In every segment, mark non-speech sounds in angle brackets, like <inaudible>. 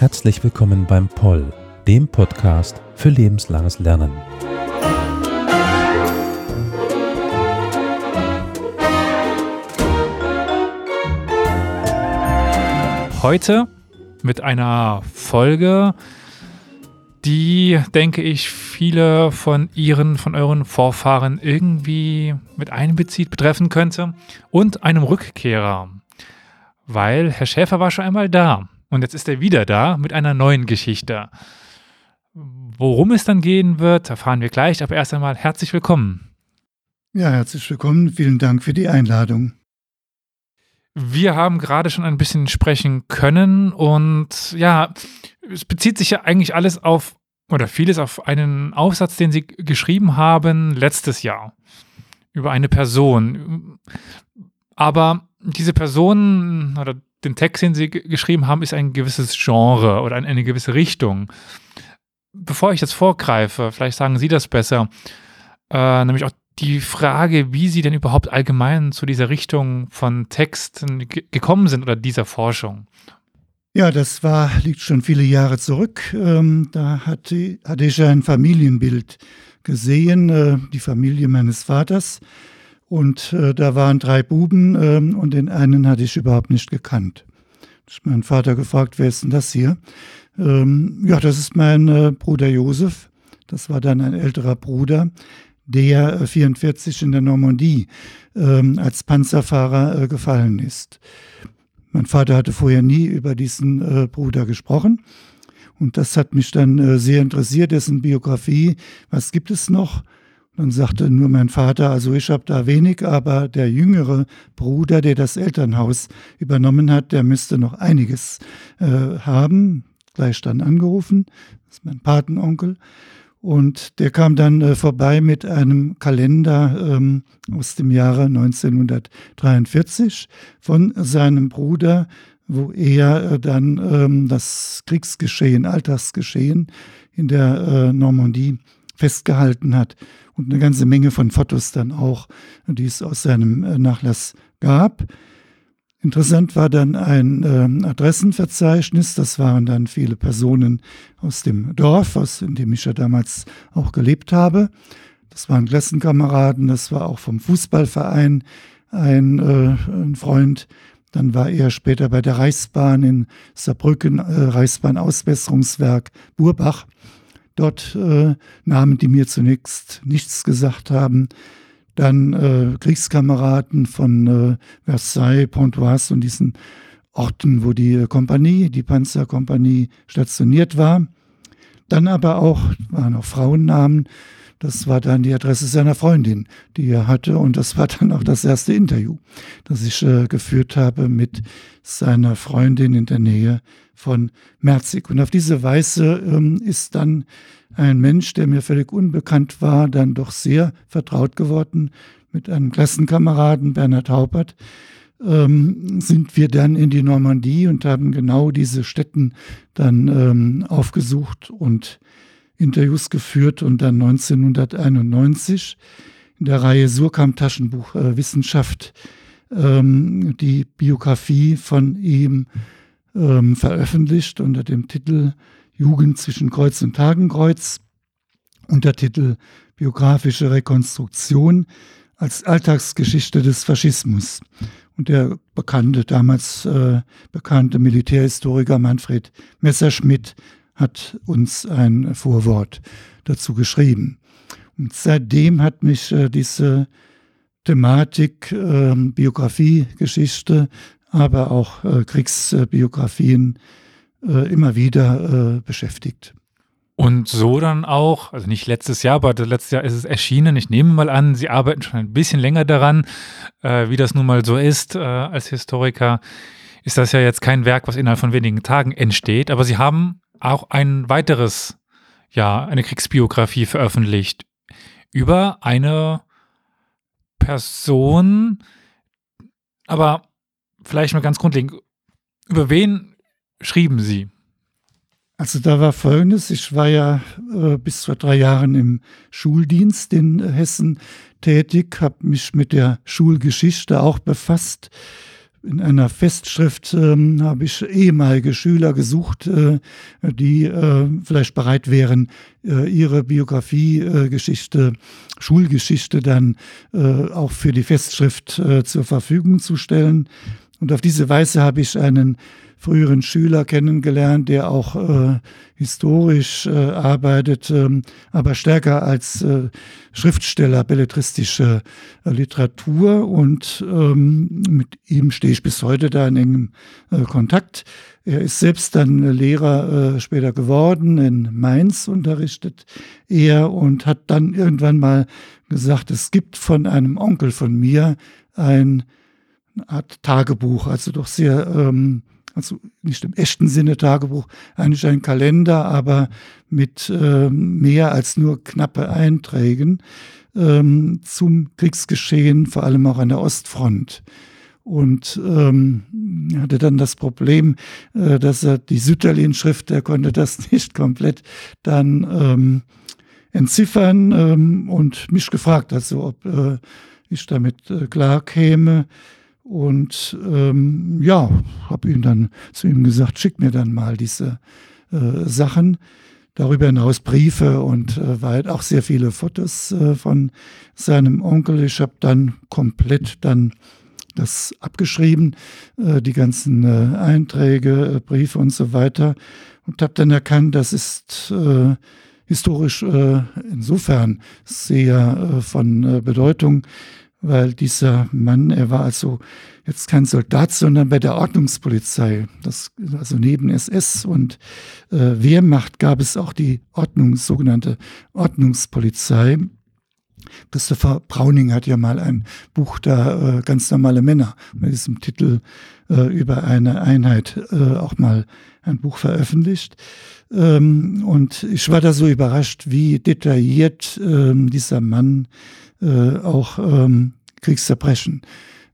Herzlich willkommen beim Poll, dem Podcast für lebenslanges Lernen. Heute mit einer Folge, die, denke ich, viele von Ihren, von euren Vorfahren irgendwie mit einbezieht, betreffen könnte und einem Rückkehrer. Weil Herr Schäfer war schon einmal da. Und jetzt ist er wieder da mit einer neuen Geschichte. Worum es dann gehen wird, erfahren wir gleich, aber erst einmal herzlich willkommen. Ja, herzlich willkommen. Vielen Dank für die Einladung. Wir haben gerade schon ein bisschen sprechen können und ja, es bezieht sich ja eigentlich alles auf oder vieles auf einen Aufsatz, den Sie geschrieben haben letztes Jahr über eine Person. Aber diese Person oder den Text, den Sie geschrieben haben, ist ein gewisses Genre oder eine gewisse Richtung. Bevor ich jetzt vorgreife, vielleicht sagen Sie das besser, äh, nämlich auch die Frage, wie Sie denn überhaupt allgemein zu dieser Richtung von Texten gekommen sind oder dieser Forschung. Ja, das war, liegt schon viele Jahre zurück. Ähm, da hatte, hatte ich ein Familienbild gesehen, äh, die Familie meines Vaters. Und äh, da waren drei Buben äh, und den einen hatte ich überhaupt nicht gekannt. Ich habe meinen Vater gefragt, wer ist denn das hier? Ähm, ja, das ist mein äh, Bruder Josef. Das war dann ein älterer Bruder, der 44 äh, in der Normandie ähm, als Panzerfahrer äh, gefallen ist. Mein Vater hatte vorher nie über diesen äh, Bruder gesprochen. Und das hat mich dann sehr interessiert, dessen Biografie. Was gibt es noch? Dann sagte nur mein Vater, also ich habe da wenig, aber der jüngere Bruder, der das Elternhaus übernommen hat, der müsste noch einiges äh, haben. Gleich dann angerufen, das ist mein Patenonkel. Und der kam dann äh, vorbei mit einem Kalender ähm, aus dem Jahre 1943 von seinem Bruder, wo er äh, dann ähm, das Kriegsgeschehen, Alltagsgeschehen in der äh, Normandie festgehalten hat und eine ganze Menge von Fotos dann auch, die es aus seinem äh, Nachlass gab. Interessant war dann ein äh, Adressenverzeichnis. Das waren dann viele Personen aus dem Dorf, aus in dem ich ja damals auch gelebt habe. Das waren Klassenkameraden, das war auch vom Fußballverein ein, äh, ein Freund. Dann war er später bei der Reichsbahn in Saarbrücken, äh, Reichsbahn-Ausbesserungswerk Burbach. Dort äh, Namen, die mir zunächst nichts gesagt haben. Dann äh, Kriegskameraden von äh, Versailles, Pontoise und diesen Orten, wo die Kompanie, die Panzerkompanie stationiert war. Dann aber auch, waren auch Frauennamen, das war dann die Adresse seiner Freundin, die er hatte. Und das war dann auch das erste Interview, das ich äh, geführt habe mit seiner Freundin in der Nähe von Merzig. Und auf diese Weise ähm, ist dann ein Mensch, der mir völlig unbekannt war, dann doch sehr vertraut geworden mit einem Klassenkameraden, Bernhard Haupert, ähm, sind wir dann in die Normandie und haben genau diese Städten dann ähm, aufgesucht und Interviews geführt und dann 1991 in der Reihe Surkamp Taschenbuch äh, Wissenschaft ähm, die Biografie von ihm ähm, veröffentlicht unter dem Titel Jugend zwischen Kreuz und Tagenkreuz, Untertitel Biografische Rekonstruktion als Alltagsgeschichte des Faschismus. Und der bekannte, damals äh, bekannte Militärhistoriker Manfred Messerschmidt hat uns ein Vorwort dazu geschrieben. Und seitdem hat mich äh, diese Thematik, äh, Biografie, aber auch äh, Kriegsbiografien äh, immer wieder äh, beschäftigt. Und so dann auch, also nicht letztes Jahr, aber letztes Jahr ist es erschienen. Ich nehme mal an, Sie arbeiten schon ein bisschen länger daran, äh, wie das nun mal so ist als Historiker. Ist das ja jetzt kein Werk, was innerhalb von wenigen Tagen entsteht, aber Sie haben auch ein weiteres, ja, eine Kriegsbiografie veröffentlicht über eine Person, aber vielleicht mal ganz grundlegend, über wen schrieben Sie? Also da war Folgendes, ich war ja äh, bis vor drei Jahren im Schuldienst in Hessen tätig, habe mich mit der Schulgeschichte auch befasst. In einer Festschrift ähm, habe ich ehemalige Schüler gesucht, äh, die äh, vielleicht bereit wären, äh, ihre Biografie, äh, Geschichte, Schulgeschichte dann äh, auch für die Festschrift zur Verfügung zu stellen. Und auf diese Weise habe ich einen früheren Schüler kennengelernt, der auch äh, historisch äh, arbeitet, ähm, aber stärker als äh, Schriftsteller belletristische äh, Literatur. Und ähm, mit ihm stehe ich bis heute da in engem äh, Kontakt. Er ist selbst dann Lehrer äh, später geworden, in Mainz unterrichtet er und hat dann irgendwann mal gesagt, es gibt von einem Onkel von mir ein Art Tagebuch, also doch sehr ähm, also nicht im echten Sinne Tagebuch, eigentlich ein Kalender, aber mit ähm, mehr als nur knappe Einträgen ähm, zum Kriegsgeschehen, vor allem auch an der Ostfront. Und ähm, hatte dann das Problem, äh, dass er die Sütterlin-Schrift, er konnte das <laughs> nicht komplett dann ähm, entziffern ähm, und mich gefragt, also ob äh, ich damit äh, klar käme. Und ähm, ja, habe ihm dann zu ihm gesagt, schick mir dann mal diese äh, Sachen. Darüber hinaus Briefe und äh, weit auch sehr viele Fotos äh, von seinem Onkel. Ich habe dann komplett dann das abgeschrieben, äh, die ganzen äh, Einträge, äh, Briefe und so weiter. Und habe dann erkannt, das ist äh, historisch äh, insofern sehr äh, von äh, Bedeutung, weil dieser Mann, er war also jetzt kein Soldat, sondern bei der Ordnungspolizei, das, also neben SS und äh, Wehrmacht gab es auch die Ordnung, sogenannte Ordnungspolizei. Christopher Browning hat ja mal ein Buch da, äh, ganz normale Männer, mit diesem Titel äh, über eine Einheit äh, auch mal ein Buch veröffentlicht. Ähm, und ich war da so überrascht, wie detailliert ähm, dieser Mann äh, auch ähm, Kriegsverbrechen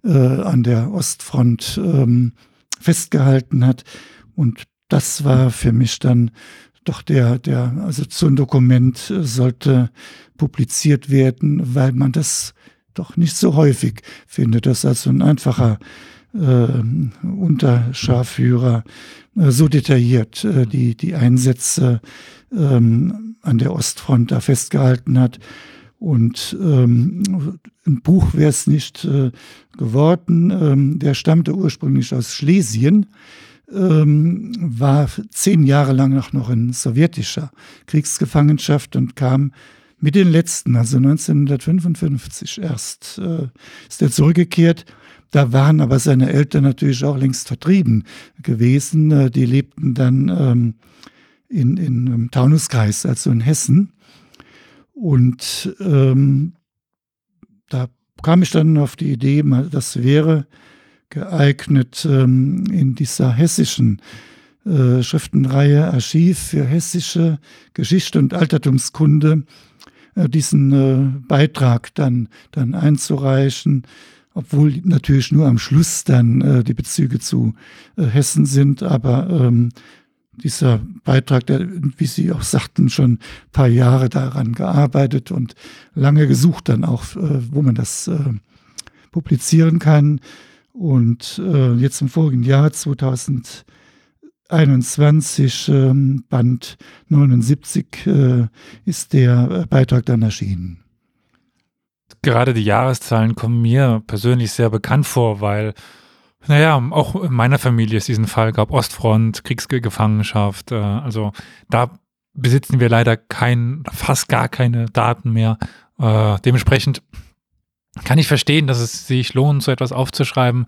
äh, an der Ostfront ähm, festgehalten hat. Und das war für mich dann doch der, der, also so ein Dokument sollte publiziert werden, weil man das doch nicht so häufig findet, dass also ein einfacher äh, Unterscharführer äh, so detailliert äh, die, die Einsätze ähm, an der Ostfront da festgehalten hat. Und ähm, ein Buch wäre es nicht äh, geworden. Ähm, der stammte ursprünglich aus Schlesien, ähm, war zehn Jahre lang noch in sowjetischer Kriegsgefangenschaft und kam mit den letzten, also 1955 erst, äh, ist er zurückgekehrt. Da waren aber seine Eltern natürlich auch längst vertrieben gewesen. Äh, die lebten dann ähm, in, in, im Taunuskreis, also in Hessen. Und ähm, da kam ich dann auf die Idee, das wäre geeignet ähm, in dieser hessischen äh, Schriftenreihe Archiv für hessische Geschichte und Altertumskunde äh, diesen äh, Beitrag dann, dann einzureichen, obwohl natürlich nur am Schluss dann äh, die Bezüge zu äh, Hessen sind, aber ähm, dieser Beitrag, der, wie Sie auch sagten, schon ein paar Jahre daran gearbeitet und lange gesucht dann auch, äh, wo man das äh, publizieren kann. Und äh, jetzt im vorigen Jahr 2021, ähm, Band 79, äh, ist der Beitrag dann erschienen. Gerade die Jahreszahlen kommen mir persönlich sehr bekannt vor, weil naja, auch in meiner Familie ist diesen Fall, gab Ostfront, Kriegsgefangenschaft. Äh, also da besitzen wir leider kein, fast gar keine Daten mehr. Äh, dementsprechend kann ich verstehen, dass es sich lohnt, so etwas aufzuschreiben.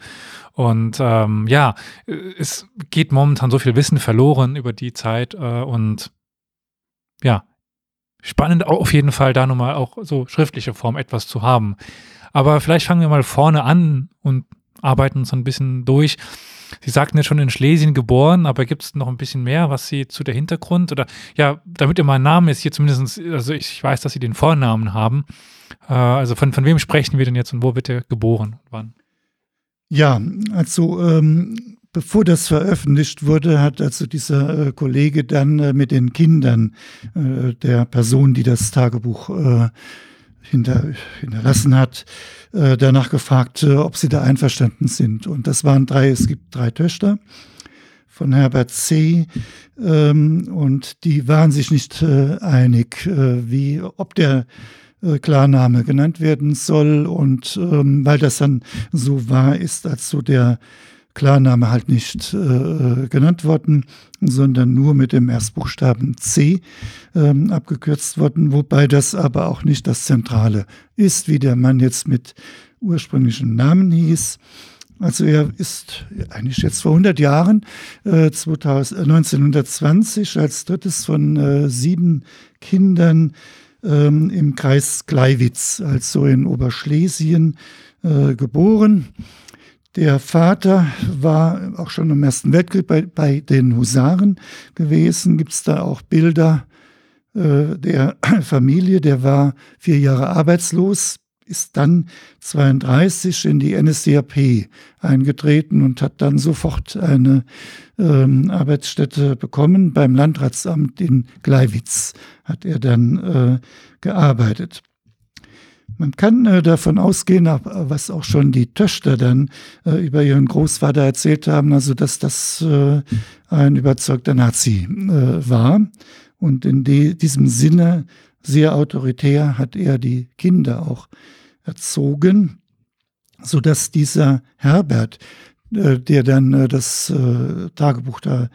Und ähm, ja, es geht momentan so viel Wissen verloren über die Zeit äh, und ja, spannend auf jeden Fall da nochmal auch so schriftliche Form etwas zu haben. Aber vielleicht fangen wir mal vorne an und arbeiten uns ein bisschen durch. Sie sagten ja schon in Schlesien geboren, aber gibt es noch ein bisschen mehr, was Sie zu der Hintergrund oder ja, damit ihr mal einen Namen ist, hier zumindest, also ich weiß, dass Sie den Vornamen haben. Äh, also von, von wem sprechen wir denn jetzt und wo wird er geboren? Wann? Ja, also ähm, bevor das veröffentlicht wurde, hat also dieser äh, Kollege dann äh, mit den Kindern äh, der Person, die das Tagebuch äh, hinter, hinterlassen hat, äh, danach gefragt, äh, ob sie da einverstanden sind. Und das waren drei, es gibt drei Töchter von Herbert C. Ähm, und die waren sich nicht einig, wie, ob der Klarname genannt werden soll. Und ähm, weil das dann so war, ist also der Klarname halt nicht äh, genannt worden, sondern nur mit dem Erstbuchstaben C ähm, abgekürzt worden, wobei das aber auch nicht das Zentrale ist, wie der Mann jetzt mit ursprünglichem Namen hieß. Also er ist eigentlich jetzt vor 100 Jahren, äh, 2000, 1920, äh, als drittes von äh, sieben Kindern ähm, im Kreis Gleiwitz, also in Oberschlesien, äh, geboren. Der Vater war auch schon im Ersten Weltkrieg bei, bei den Husaren gewesen. Gibt es da auch Bilder äh, der <clears throat> Familie? Der war vier Jahre arbeitslos, ist dann 32 in die NSDAP eingetreten und hat dann sofort eine ähm, Arbeitsstätte bekommen. Beim Landratsamt in Gleiwitz hat er dann äh, gearbeitet. Man kann äh, davon ausgehen, was auch schon die Töchter dann äh, über ihren Großvater erzählt haben, also dass das äh, ein überzeugter Nazi äh, war. Und in diesem Sinne sehr autoritär hat er die Kinder auch erzogen, so dass dieser Herbert, äh, der dann äh, das Tagebuch da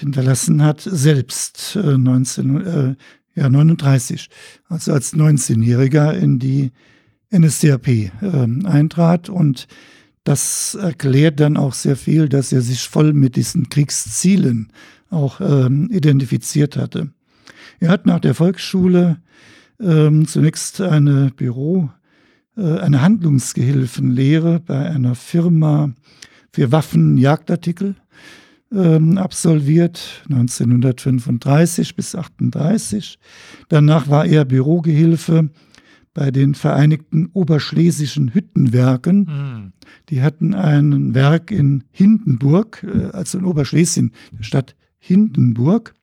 hinterlassen hat, selbst 19, ja, 39, also als 19-Jähriger in die NSDAP äh, eintrat und das erklärt dann auch sehr viel, dass er sich voll mit diesen Kriegszielen auch ähm, identifiziert hatte. Er hat nach der Volksschule ähm, zunächst eine Büro, äh, eine Handlungsgehilfenlehre bei einer Firma für Waffen, Jagdartikel ähm, absolviert, 1935 bis 38. Danach war er Bürogehilfe bei den Vereinigten Oberschlesischen Hüttenwerken. Mhm. Die hatten ein Werk in Hindenburg, äh, also in Oberschlesien, der Stadt Hindenburg.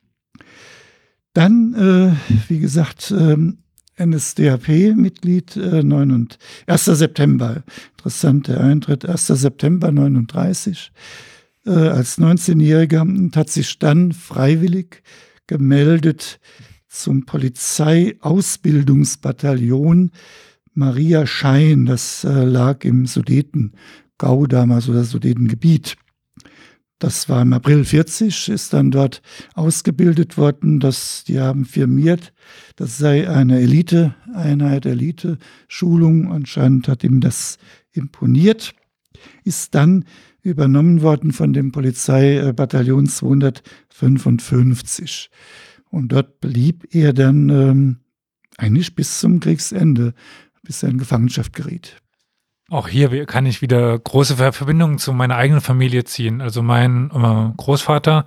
Dann, äh, wie gesagt, ähm, NSDAP-Mitglied, äh, 1. September, interessant, der Eintritt, 1. September 39 äh, als 19-Jähriger und hat sich dann freiwillig gemeldet zum Polizeiausbildungsbataillon Maria Schein. Das äh, lag im Sudetengau damals oder Sudetengebiet. Das war im April 40, ist dann dort ausgebildet worden. Das, die haben firmiert, das sei eine Elite-Einheit, Elite-Schulung. Anscheinend hat ihm das imponiert. Ist dann übernommen worden von dem Polizeibataillon 255. Und dort blieb er dann ähm, eigentlich bis zum Kriegsende, bis er in Gefangenschaft geriet. Auch hier kann ich wieder große Verbindungen zu meiner eigenen Familie ziehen. Also mein äh, Großvater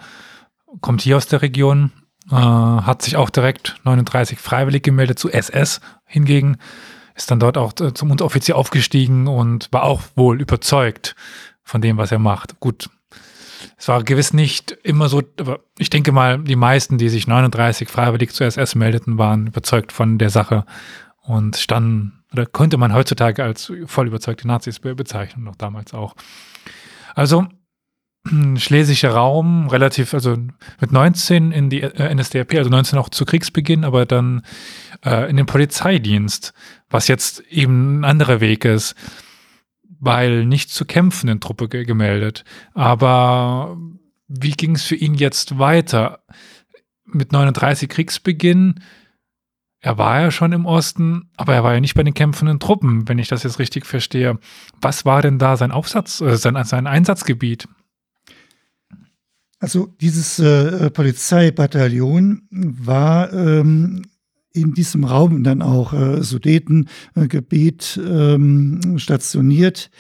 kommt hier aus der Region, äh, hat sich auch direkt 39 freiwillig gemeldet zu SS. Hingegen ist dann dort auch äh, zum Unteroffizier aufgestiegen und war auch wohl überzeugt von dem, was er macht. Gut, es war gewiss nicht immer so, aber ich denke mal, die meisten, die sich 39 freiwillig zur SS meldeten, waren überzeugt von der Sache und standen, oder könnte man heutzutage als voll überzeugte Nazis bezeichnen, noch damals auch. Also, <clears throat> schlesischer Raum, relativ, also mit 19 in die äh, NSDAP, also 19 auch zu Kriegsbeginn, aber dann äh, in den Polizeidienst, was jetzt eben ein anderer Weg ist weil nicht zu kämpfenden Truppe ge gemeldet. Aber wie ging es für ihn jetzt weiter? Mit 39 Kriegsbeginn, er war ja schon im Osten, aber er war ja nicht bei den kämpfenden Truppen, wenn ich das jetzt richtig verstehe. Was war denn da sein Aufsatz, äh, sein, sein Einsatzgebiet? Also dieses äh, Polizeibataillon war ähm, in diesem Raum dann auch äh, Sudetengebiet ähm, stationiert.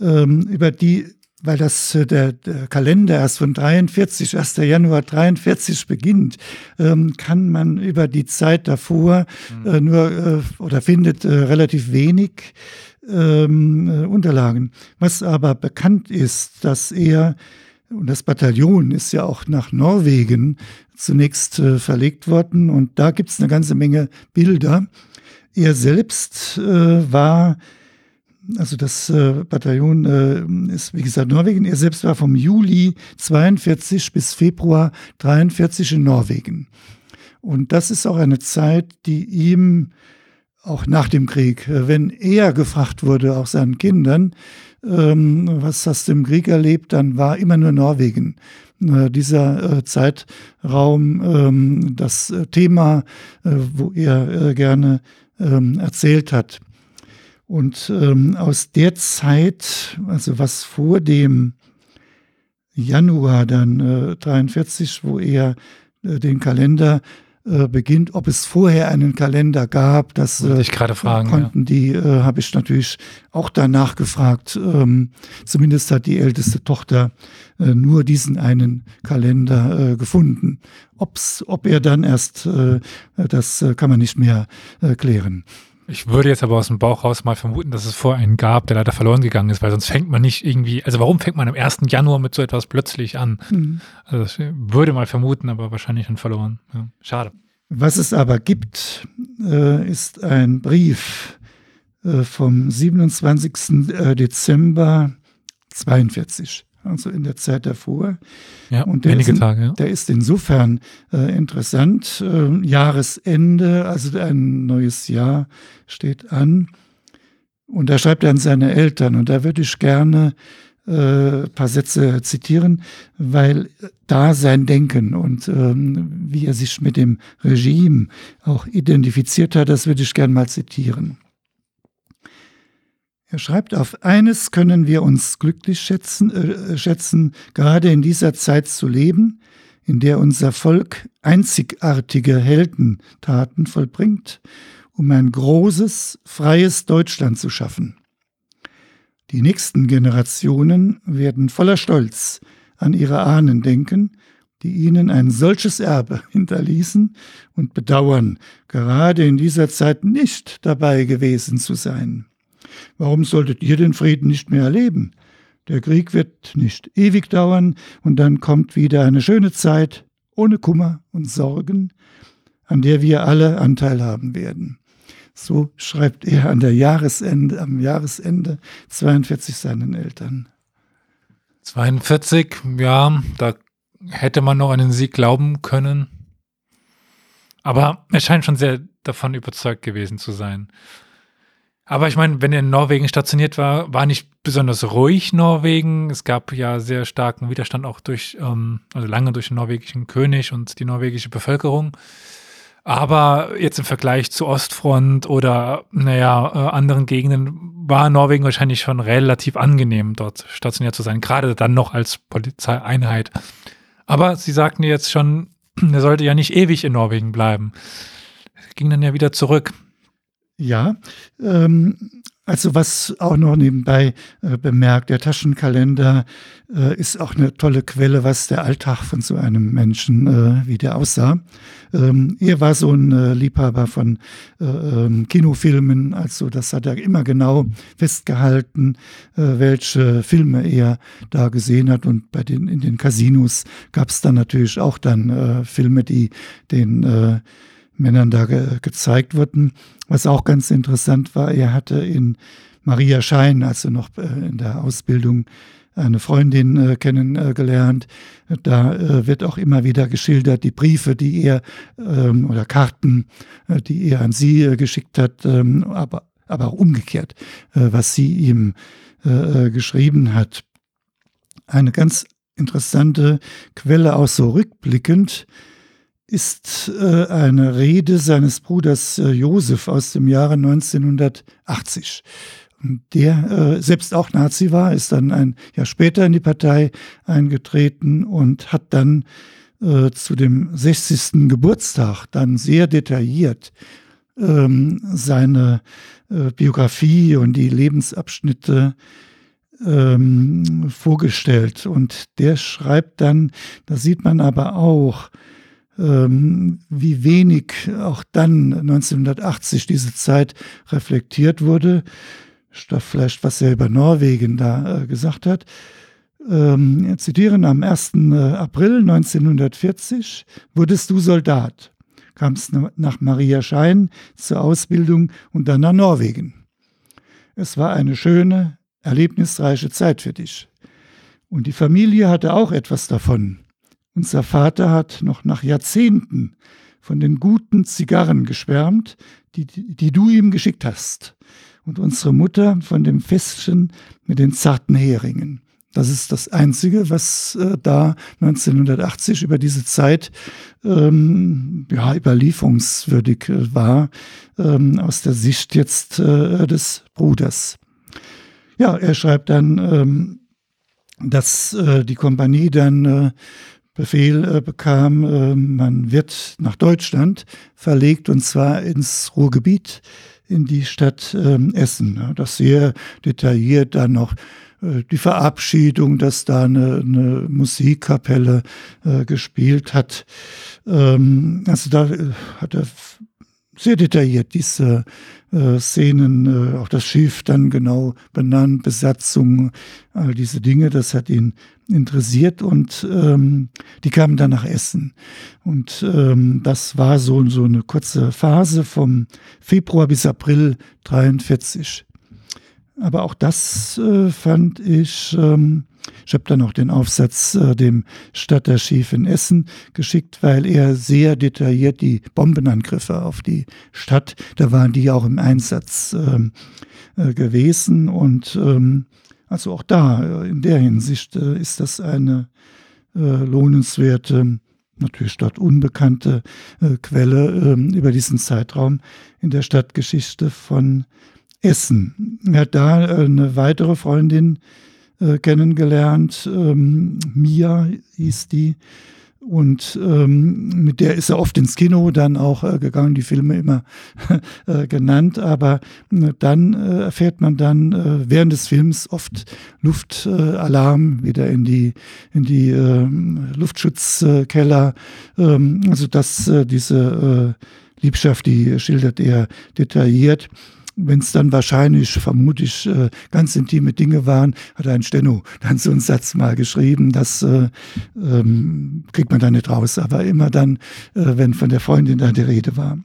Ähm, über die weil das äh, der, der, Kalender erst von 43, 1. Januar 43 beginnt, ähm, kann man über die Zeit davor mhm. äh, nur äh, oder findet äh, relativ wenig ähm, äh, Unterlagen. Was aber bekannt ist, dass er und das Bataillon ist ja auch nach Norwegen zunächst äh, verlegt worden und da gibt es eine ganze Menge Bilder. Er selbst war also das äh, Bataillon äh, ist, wie gesagt, Norwegen. Er selbst war vom Juli 42 bis Februar 43 in Norwegen. Und das ist auch eine Zeit, die ihm auch nach dem Krieg, äh, wenn er gefragt wurde, auch seinen Kindern, ähm, was hast du im Krieg erlebt, dann war immer nur Norwegen. Äh, dieser äh, Zeitraum, ähm, das äh, Thema, äh, wo er gerne ähm, erzählt hat. Und ähm, aus der Zeit, also was vor dem Januar dann äh, 43, wo er äh, den Kalender äh, beginnt, ob es vorher einen Kalender gab, das äh, ich gerade fragen, konnten ja. die, äh, habe ich natürlich auch danach gefragt. Ähm, zumindest hat die älteste Tochter äh, nur diesen einen Kalender äh, gefunden. Ob's, ob er dann erst, äh, das äh, kann man nicht mehr äh, klären. Ich würde jetzt aber aus dem Bauch raus mal vermuten, dass es vorher einen gab, der leider verloren gegangen ist, weil sonst fängt man nicht irgendwie, also warum fängt man am 1. Januar mit so etwas plötzlich an? Mhm. Also das würde mal vermuten, aber wahrscheinlich dann verloren. Ja, schade. Was es aber gibt, äh, ist ein Brief äh, vom 27. Äh, Dezember 42 also in der Zeit davor. Ja, und wenige ist, Tage. Ja. Der ist insofern äh, interessant. Äh, Jahresende, also ein neues Jahr steht an. Und da schreibt er an seine Eltern. Und da würde ich gerne äh, paar Sätze zitieren, weil da sein Denken und ähm, wie er sich mit dem Regime auch identifiziert hat, das würde ich gerne mal zitieren. Er schreibt auf, eines können wir uns glücklich schätzen, äh, schätzen, gerade in dieser Zeit zu leben, in der unser Volk einzigartige Heldentaten vollbringt, um ein großes, freies Deutschland zu schaffen. Die nächsten Generationen werden voller Stolz an ihre Ahnen denken, die ihnen ein solches Erbe <laughs> hinterließen und bedauern, gerade in dieser Zeit nicht dabei gewesen zu sein. Warum solltet ihr den Frieden nicht mehr erleben? Der Krieg wird nicht ewig dauern und dann kommt wieder eine schöne Zeit ohne Kummer und Sorgen, an der wir alle Anteil haben werden. So schreibt er an der Jahresende, am Jahresende 42 seinen Eltern. 42, ja, da hätte man noch an den Sieg glauben können. Aber er scheint schon sehr davon überzeugt gewesen zu sein. Aber ich meine, wenn er in Norwegen stationiert war, war nicht besonders ruhig Norwegen. Es gab ja sehr starken Widerstand auch durch, ähm, also lange durch den norwegischen König und die norwegische Bevölkerung. Aber jetzt im Vergleich zu Ostfront oder, naja, äh, anderen Gegenden war Norwegen wahrscheinlich schon relativ angenehm, dort stationiert zu sein, gerade dann noch als Polizeieinheit. Aber Sie sagten jetzt schon, <clears throat> er sollte ja nicht ewig in Norwegen bleiben. Ging dann ja wieder zurück. Ja, ähm, also was auch noch nebenbei äh, bemerkt, der Taschenkalender äh, ist auch eine tolle Quelle, was der Alltag von so einem Menschen, äh, wie der aussah. Ähm, er war so ein äh, Liebhaber von äh, ähm, Kinofilmen, also das hat er immer genau festgehalten, äh, welche Filme er da gesehen hat. Und bei den in den Casinos gab es dann natürlich auch dann Filme, die den Männern da ge gezeigt wurden. Was auch ganz interessant war, er hatte in Maria Schein, also noch äh, in der Ausbildung, eine Freundin äh, kennengelernt. Da äh, wird auch immer wieder geschildert, die Briefe, die er ähm, oder Karten, äh, die er an sie äh, geschickt hat, ähm, aber, aber auch umgekehrt, äh, was sie ihm geschrieben hat. Eine ganz interessante Quelle, auch so rückblickend, ist äh, eine Rede seines Bruders äh, Josef aus dem Jahre 1980. Der äh, selbst auch Nazi war, ist dann ein Jahr später in die Partei eingetreten und hat dann zu dem 60. Geburtstag dann sehr detailliert ähm, seine Biografie und die Lebensabschnitte ähm, vorgestellt. Und der schreibt dann, da sieht man aber auch, wie wenig auch dann 1980 diese Zeit reflektiert wurde. Vielleicht, was er über Norwegen da äh, gesagt hat. Ähm, zitieren, am 1. Äh, April 1940 wurdest du Soldat, kamst nach Maria Schein zur Ausbildung und dann nach Norwegen. Es war eine schöne, erlebnisreiche Zeit für dich. Und die Familie hatte auch etwas davon. Unser Vater hat noch nach Jahrzehnten von den guten Zigarren geschwärmt, die, die du ihm geschickt hast. Und unsere Mutter von dem Festchen mit den zarten Heringen. Das ist das Einzige, was äh, da 1980 über diese Zeit ähm, ja, überlieferungswürdig äh, war, ähm, aus der Sicht jetzt äh, des Bruders. Ja, er schreibt dann, ähm, dass äh, die Kompanie dann äh, Befehl äh, bekam, äh, man wird nach Deutschland verlegt und zwar ins Ruhrgebiet, in die Stadt ähm, Essen. Das sehr detailliert dann noch äh, die Verabschiedung, dass da eine, eine Musikkapelle äh, gespielt hat. Ähm, also da äh, hat er sehr detailliert diese äh, Szenen, äh, auch das Schiff dann genau benannt, Besatzung, all diese Dinge, das hat ihn interessiert und ähm, die kamen dann nach Essen. Und ähm, das war so, so eine kurze Phase vom Februar bis April 43. Aber auch das äh, fand ich ähm, ich habe dann auch den Aufsatz äh, dem Stadtarchiv in Essen geschickt, weil er sehr detailliert die Bombenangriffe auf die Stadt, da waren die auch im Einsatz ähm, äh, gewesen. Und ähm, also auch da, äh, in der Hinsicht äh, ist das eine äh, lohnenswerte, natürlich dort unbekannte äh, Quelle ähm, über diesen Zeitraum in der Stadtgeschichte von Essen. Er hat da eine weitere Freundin äh, kennengelernt. Ähm, Mia hieß die. Und ähm, mit der ist er oft ins Kino dann auch äh, gegangen, die Filme immer <laughs> äh, genannt. Aber äh, dann äh, erfährt man dann äh, während des Films oft Luftalarm wieder in die, in die ähm, Luftschutzkeller. Ähm, also dass äh, diese Liebschaft, die schildert er detailliert wenn es dann wahrscheinlich, vermute ich, äh, ganz intime Dinge waren, hat ein Steno dann so einen Satz mal geschrieben, das äh, ähm, kriegt man dann nicht raus, aber immer dann, äh, wenn von der Freundin da die Rede war.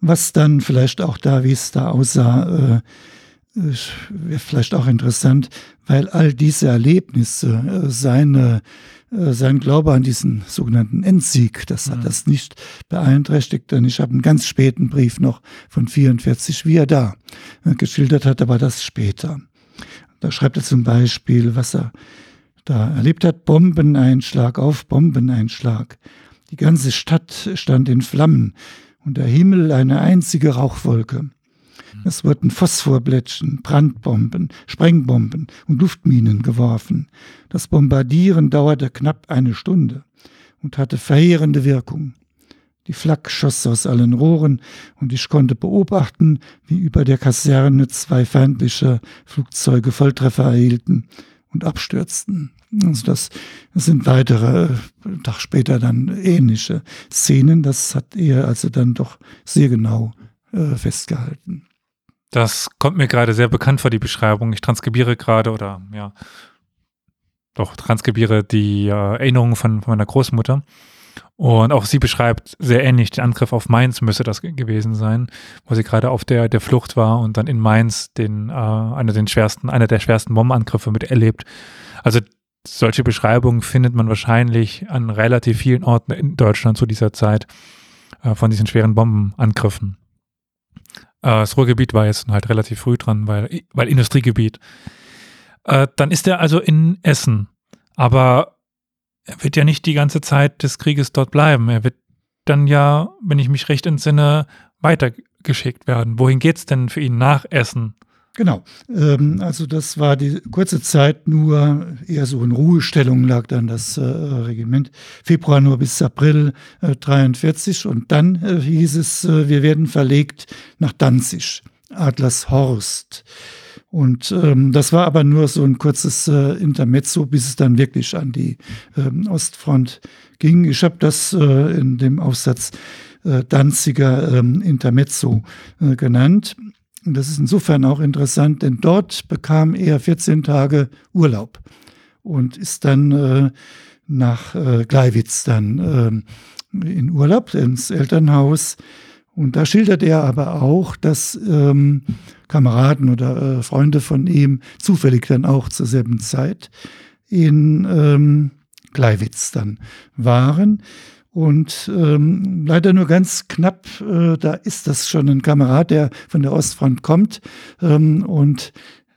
Was dann vielleicht auch da, wie es da aussah, äh, wäre vielleicht auch interessant, weil all diese Erlebnisse, äh, seine äh, sein Glaube an diesen sogenannten Endsieg, das hat mhm. das nicht beeinträchtigt, denn ich habe einen ganz späten Brief noch von 44, wie er da äh, geschildert hat, aber das später. Da schreibt er zum Beispiel, was er da erlebt hat, Bombeneinschlag auf Bombeneinschlag. Die ganze Stadt stand in Flammen und der Himmel eine einzige Rauchwolke. Es wurden Phosphorblättchen, Brandbomben, Sprengbomben und Luftminen geworfen. Das Bombardieren dauerte knapp eine Stunde und hatte verheerende Wirkung. Die Flak schoss aus allen Rohren und ich konnte beobachten, wie über der Kaserne zwei feindliche Flugzeuge Volltreffer erhielten und abstürzten. Also das, sind weitere, Tag später dann ähnliche Szenen. Das hat er also dann doch sehr genau äh, festgehalten. Das kommt mir gerade sehr bekannt vor, die Beschreibung. Ich transkribiere gerade oder ja, doch, transkribiere die äh, Erinnerungen von, von, meiner Großmutter. Und auch sie beschreibt sehr ähnlich den Angriff auf Mainz müsste das gewesen sein, wo sie gerade auf der, der Flucht war und dann in Mainz den, äh, einer, den schwersten, einer der schwersten Bombenangriffe miterlebt. Also solche Beschreibungen findet man wahrscheinlich an relativ vielen Orten in Deutschland zu dieser Zeit äh, von diesen schweren Bombenangriffen. Äh, das Ruhrgebiet war jetzt halt relativ früh dran, weil, weil Industriegebiet. Äh, dann ist er also in Essen. Aber er wird ja nicht die ganze Zeit des Krieges dort bleiben. Er wird dann ja, wenn ich mich recht entsinne, weitergeschickt werden. Wohin geht es denn für ihn nach Essen? Genau. Ähm, also das war die kurze Zeit nur eher so in Ruhestellung lag dann das äh, Regiment. Februar nur bis April äh, 43 und dann äh, hieß es, äh, wir werden verlegt nach Danzig, Adlershorst. Und ähm, das war aber nur so ein kurzes äh, Intermezzo, bis es dann wirklich an die ähm, Ostfront ging. Ich habe das äh, in dem Aufsatz äh, Danziger ähm, Intermezzo äh, genannt. Und das ist insofern auch interessant, denn dort bekam er 14 Tage Urlaub und ist dann äh, nach äh, Gleiwitz dann äh, in Urlaub ins Elternhaus. Und da schildert er aber auch, dass ähm, Kameraden oder äh, Freunde von ihm zufällig dann auch zur selben Zeit in ähm, Gleiwitz dann waren. Und ähm, leider nur ganz knapp, äh, da ist das schon ein Kamerad, der von der Ostfront kommt ähm, und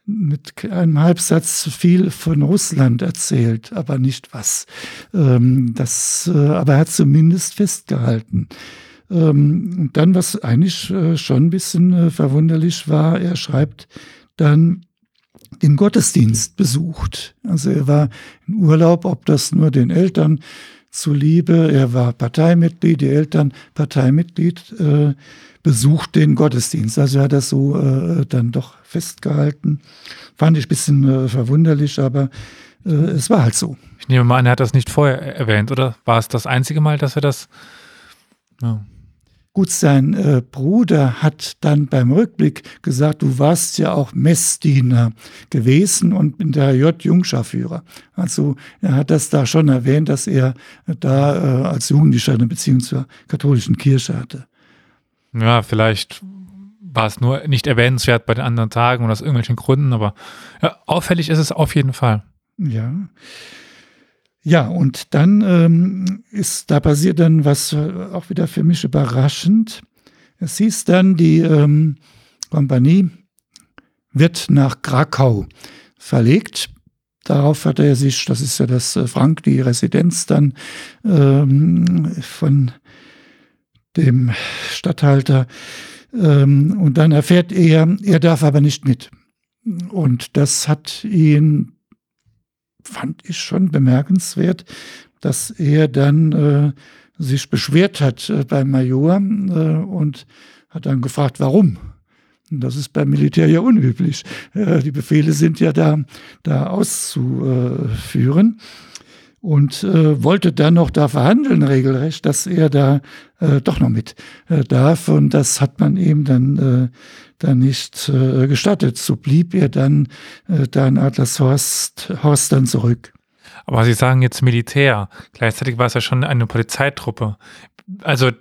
mit einem Halbsatz viel von Russland erzählt, aber nicht was. Ähm, das, äh, aber er hat zumindest festgehalten. Ähm, und dann, was eigentlich äh, schon ein bisschen äh, verwunderlich war, er schreibt dann, den Gottesdienst besucht. Also er war in Urlaub, ob das nur den Eltern zuliebe. Er war Parteimitglied, die Eltern Parteimitglied, äh, besucht den Gottesdienst. Also er hat das so äh, dann doch festgehalten. Fand ich ein bisschen äh, verwunderlich, aber äh, es war halt so. Ich nehme mal an, er hat das nicht vorher erwähnt, oder? War es das einzige Mal, dass er das. Ja. Gut, sein äh, Bruder hat dann beim Rückblick gesagt, du warst ja auch Messdiener gewesen und in der J Jungscharführer. Also er hat das da schon erwähnt, dass er da äh, als Jugendlicher eine Beziehung zur katholischen Kirche hatte. Ja, vielleicht war es nur nicht erwähnenswert bei den anderen Tagen oder aus irgendwelchen Gründen, aber ja, auffällig ist es auf jeden Fall. Ja. Ja, und dann ähm, ist, da passiert dann was äh, auch wieder für mich überraschend. Es hieß dann, die ähm, Kompanie wird nach Krakau verlegt. Darauf hat er sich, das ist ja das äh, Frank, die Residenz dann ähm, von dem Statthalter. Ähm, und dann erfährt er, er darf aber nicht mit. Und das hat ihn fand ich schon bemerkenswert, dass er dann äh, sich beschwert hat äh, beim Major äh, und hat dann gefragt, warum. das ist beim Militär ja unüblich. Äh, die Befehle sind ja da, da auszuführen und äh, wollte dann noch da verhandeln, regelrecht, dass er da äh, doch noch mit äh, darf. Und das hat man ihm dann, äh, dann nicht äh, gestattet. So blieb er dann äh, da in Adlershorst Horst dann zurück. Aber Sie sagen jetzt Militär. Gleichzeitig war es ja schon eine Polizeitruppe. Also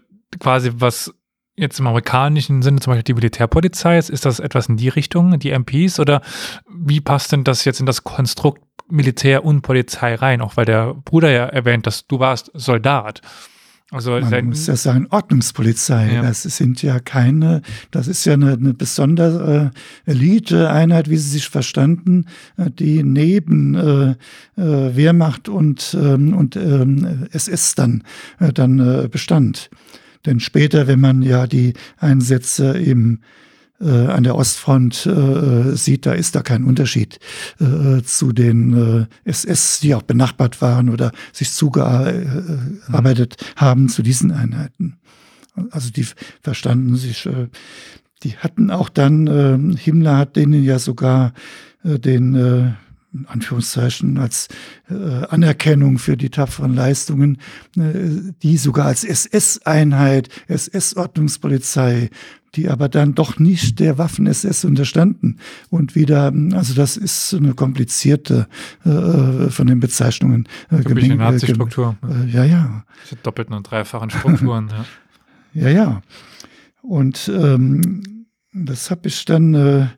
quasi was jetzt im amerikanischen Sinne zum Beispiel die Militärpolizei ist, ist das etwas in die Richtung, die MPs, oder wie passt denn das jetzt in das Konstrukt Militär und Polizei rein, auch weil der Bruder ja erwähnt, dass du warst Soldat. Also Man muss ja sagen, Ordnungspolizei. Ja. Das sind ja keine, das ist ja eine, eine besondere äh, Elite-Einheit, wie sie sich verstanden, äh, die neben äh, äh, Wehrmacht und, ähm, und ähm, SS dann, äh, dann äh, bestand. Denn später, wenn man ja die Einsätze im an der Ostfront äh, sieht, da ist da kein Unterschied äh, zu den äh, SS, die auch benachbart waren oder sich zugearbeitet mhm. haben zu diesen Einheiten. Also die verstanden sich, äh, die hatten auch dann, äh, Himmler hat denen ja sogar äh, den äh, in Anführungszeichen als äh, Anerkennung für die tapferen Leistungen, äh, die sogar als SS-Einheit, SS-Ordnungspolizei, die aber dann doch nicht der Waffen-SS unterstanden. Und wieder, also das ist eine komplizierte äh, von den Bezeichnungen. Äh, Typische Nazi-Struktur. Äh, ja, ja. Diese doppelten und dreifachen Strukturen, <laughs> ja. Ja, ja. Und ähm, das habe ich dann äh,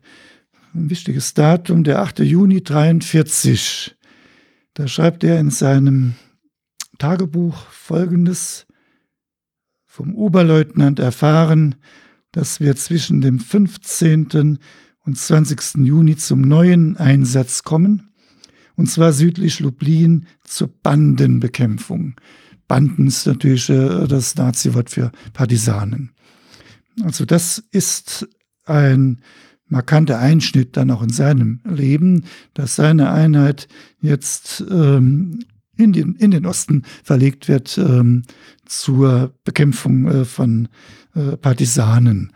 ein wichtiges Datum, der 8. Juni 43. Da schreibt er in seinem Tagebuch Folgendes. Vom Oberleutnant erfahren, dass wir zwischen dem 15. und 20. Juni zum neuen Einsatz kommen, und zwar südlich Lublin zur Bandenbekämpfung. Banden ist natürlich äh, das Nazi-Wort für Partisanen. Also das ist ein markanter Einschnitt dann auch in seinem Leben, dass seine Einheit jetzt ähm, in, den, in den Osten verlegt wird ähm, zur Bekämpfung äh, von äh, Partisanen.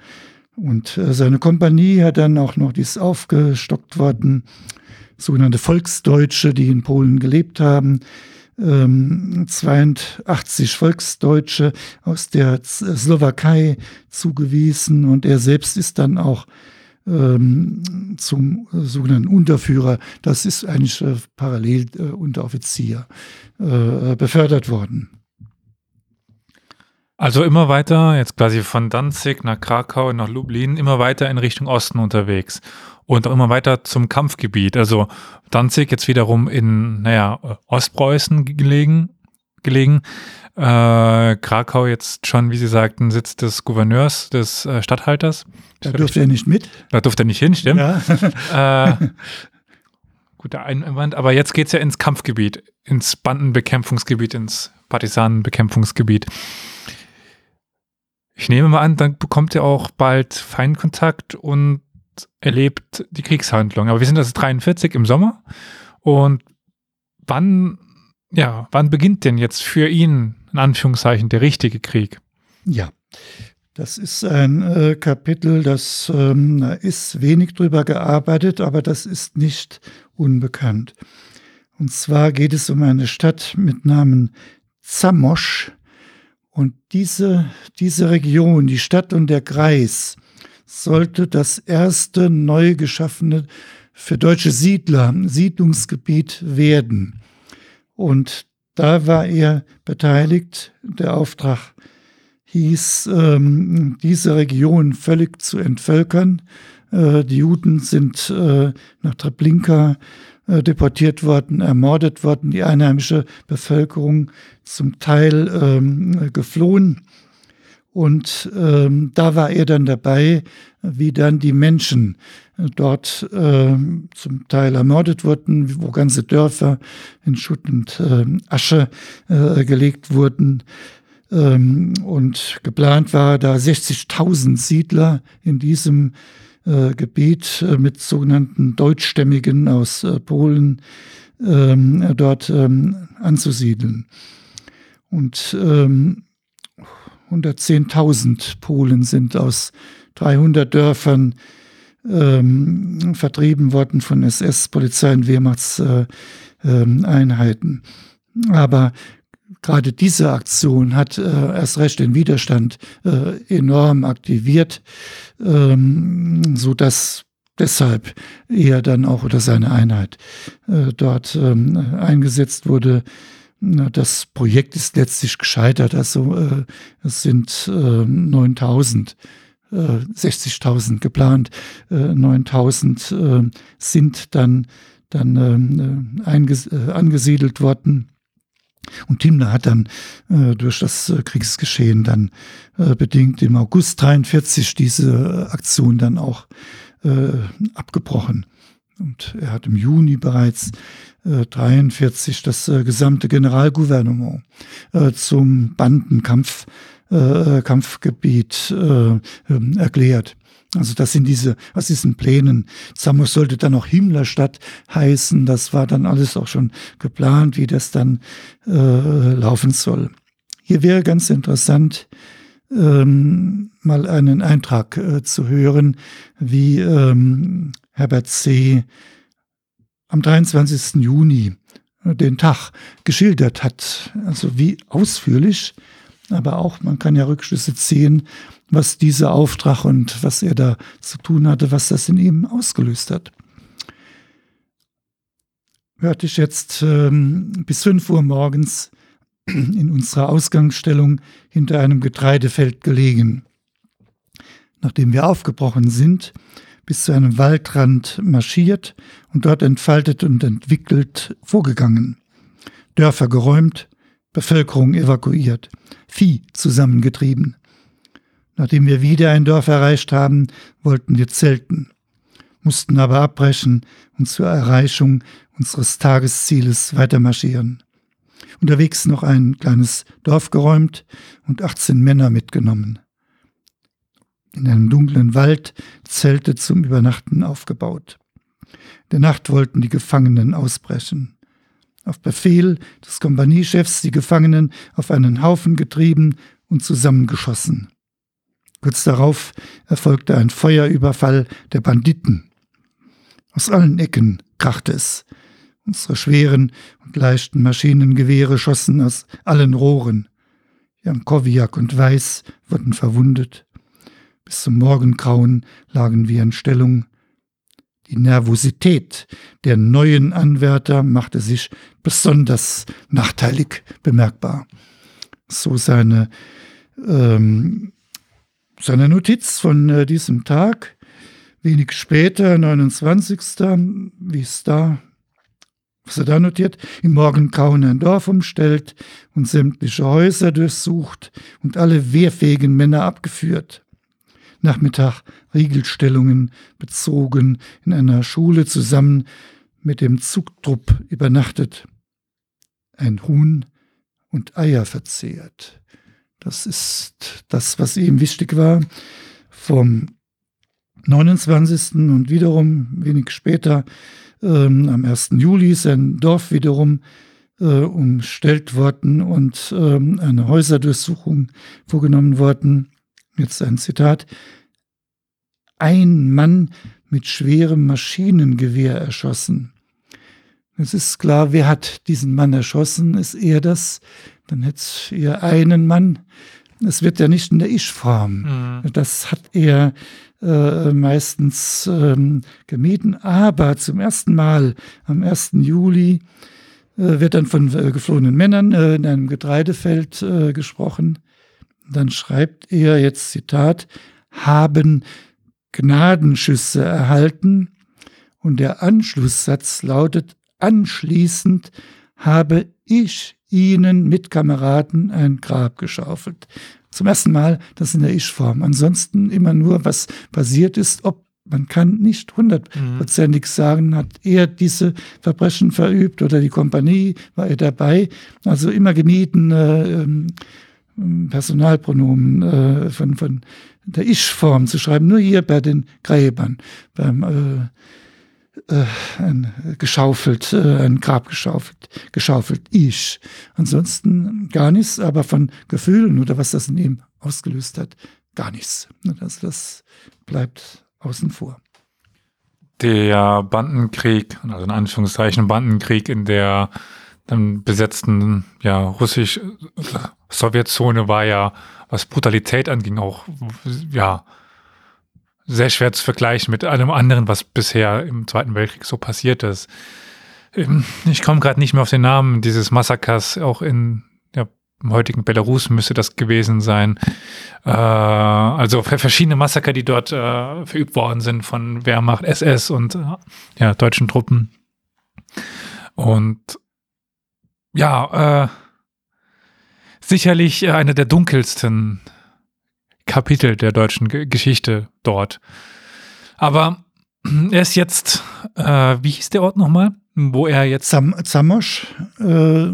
Und äh, seine Kompanie hat dann auch noch, die ist aufgestockt worden, sogenannte Volksdeutsche, die in Polen gelebt haben. 82 ähm, Volksdeutsche aus der Slowakei zugewiesen und er selbst ist dann auch ähm, zum sogenannten Unterführer, das ist eigentlich äh, parallel äh, Unteroffizier, äh, befördert worden. Also immer weiter, jetzt quasi von Danzig nach Krakau, nach Lublin, immer weiter in Richtung Osten unterwegs und auch immer weiter zum Kampfgebiet. Also Danzig jetzt wiederum in, naja, Ostpreußen gelegen, gelegen. Äh, Krakau jetzt schon, wie Sie sagten, Sitz des Gouverneurs, des äh, Stadthalters. Da durfte er nicht mit. Da durfte er nicht hin, stimmt. Ja. <laughs> äh, guter Einwand. Aber jetzt geht es ja ins Kampfgebiet, ins Bandenbekämpfungsgebiet, ins Partisanenbekämpfungsgebiet. Ich nehme mal an, dann bekommt er auch bald Feindkontakt und erlebt die Kriegshandlung. Aber wir sind das 43 im Sommer. Und wann, ja, wann beginnt denn jetzt für ihn, in Anführungszeichen, der richtige Krieg? Ja, das ist ein äh, Kapitel, das ähm, ist wenig drüber gearbeitet, aber das ist nicht unbekannt. Und zwar geht es um eine Stadt mit Namen Zamosch und diese, diese Region, die Stadt und der Kreis, sollte das erste neu geschaffene für deutsche Siedler Siedlungsgebiet werden. Und da war er beteiligt. Der Auftrag hieß, ähm, diese Region völlig zu entvölkern. Äh, die Juden sind äh, nach Treblinka deportiert worden, ermordet worden, die einheimische Bevölkerung zum Teil ähm, geflohen. Und ähm, da war er dann dabei, wie dann die Menschen äh, dort äh, zum Teil ermordet wurden, wo ganze Dörfer in Schutt und äh, Asche äh, gelegt wurden. Ähm, und geplant war, da 60.000 Siedler in diesem äh, Gebiet äh, mit sogenannten Deutschstämmigen aus äh, Polen ähm, dort ähm, anzusiedeln. Und ähm, 110.000 Polen sind aus 300 Dörfern ähm, vertrieben worden von SS, Polizei und Wehrmachtseinheiten. Äh, Aber gerade diese Aktion hat äh, erst recht den Widerstand äh, enorm aktiviert, ähm, so dass deshalb er dann auch oder seine Einheit äh, dort ähm, eingesetzt wurde. Das Projekt ist letztlich gescheitert. Also äh, es sind äh, 9000 60.000 geplant, 9.000 sind dann, dann ähm, einges angesiedelt worden. Und Timna hat dann äh, durch das äh, Kriegsgeschehen dann äh, bedingt im August 43 diese Aktion dann auch äh, abgebrochen. Und er hat im Juni bereits äh, 43 das äh, gesamte Generalgouvernement äh, zum Bandenkampf äh, Kampfgebiet äh, ähm, erklärt. Also das sind diese, aus diesen Plänen. Samos sollte dann auch Himmlerstadt heißen. Das war dann alles auch schon geplant, wie das dann äh, laufen soll. Hier wäre ganz interessant, ähm, mal einen Eintrag äh, zu hören, wie ähm, Herbert C. am 23. Juni äh, den Tag geschildert hat. Also wie ausführlich, aber auch, man kann ja Rückschlüsse ziehen, was dieser Auftrag und was er da zu tun hatte, was das in ihm ausgelöst hat. Hörte ich jetzt ähm, bis 5 Uhr morgens <clears throat> in unserer Ausgangsstellung hinter einem Getreidefeld gelegen. Nachdem wir aufgebrochen sind, bis zu einem Waldrand marschiert und dort entfaltet und entwickelt vorgegangen. Dörfer geräumt, Bevölkerung evakuiert, Vieh zusammengetrieben, Nachdem wir wieder ein Dorf erreicht haben, wollten wir zelten, mussten aber abbrechen und zur Erreichung unseres Tageszieles weitermarschieren. Unterwegs noch ein kleines Dorf geräumt und 18 Männer mitgenommen. In einem dunklen Wald Zelte zum Übernachten aufgebaut. In der Nacht wollten die Gefangenen ausbrechen. Auf Befehl des Kompaniechefs die Gefangenen auf einen Haufen getrieben und zusammengeschossen. Kurz darauf erfolgte ein Feuerüberfall der Banditen. Aus allen Ecken krachte es. Unsere schweren und leichten Maschinengewehre schossen aus allen Rohren. Jankowiak und Weiß wurden verwundet. Bis zum Morgengrauen lagen wir in Stellung. Die Nervosität der neuen Anwärter machte sich besonders nachteilig bemerkbar. So seine, ähm, seine Notiz von äh, diesem Tag. Wenig später, 29. wie es da was er da notiert, im Morgengrauen ein Dorf umstellt und sämtliche Häuser durchsucht und alle wehrfähigen Männer abgeführt. Nachmittag Riegelstellungen bezogen, in einer Schule zusammen mit dem Zugtrupp übernachtet. Ein Huhn und Eier verzehrt. Das ist das, was ihm wichtig war. Vom 29. und wiederum wenig später ähm, am 1. Juli ist ein Dorf wiederum äh, umstellt worden und ähm, eine Häuserdurchsuchung vorgenommen worden. Jetzt ein Zitat. Ein Mann mit schwerem Maschinengewehr erschossen. Es ist klar, wer hat diesen Mann erschossen? Ist er das? Dann hätte er einen Mann. Es wird ja nicht in der Ich-Form. Mhm. Das hat er äh, meistens ähm, gemieden. Aber zum ersten Mal am 1. Juli äh, wird dann von äh, geflohenen Männern äh, in einem Getreidefeld äh, gesprochen. Dann schreibt er jetzt Zitat, haben Gnadenschüsse erhalten. Und der Anschlusssatz lautet, anschließend habe ich ihnen mit Kameraden ein Grab geschaufelt. Zum ersten Mal das in der Ich-Form. Ansonsten immer nur, was passiert ist, ob man kann nicht hundertprozentig mhm. sagen, hat er diese Verbrechen verübt oder die Kompanie, war er dabei. Also immer gemieden äh, ähm, Personalpronomen äh, von, von der Ich-Form zu schreiben, nur hier bei den Gräbern, beim äh, ein, geschaufelt, äh, ein Grab geschaufelt, geschaufelt, ich. Ansonsten gar nichts, aber von Gefühlen oder was das in ihm ausgelöst hat, gar nichts. Also das bleibt außen vor. Der Bandenkrieg, also in Anführungszeichen Bandenkrieg in der dann besetzten ja, russisch-Sowjetzone war ja, was Brutalität anging, auch ja sehr schwer zu vergleichen mit allem anderen, was bisher im Zweiten Weltkrieg so passiert ist. Ähm, ich komme gerade nicht mehr auf den Namen dieses Massakers, auch in ja, im heutigen Belarus müsste das gewesen sein. Äh, also verschiedene Massaker, die dort äh, verübt worden sind von Wehrmacht, SS und äh, ja, deutschen Truppen. Und ja, äh, sicherlich eine der dunkelsten Kapitel der deutschen G Geschichte dort. Aber er ist jetzt, äh, wie hieß der Ort nochmal? Wo er jetzt. Zam Zamosch äh,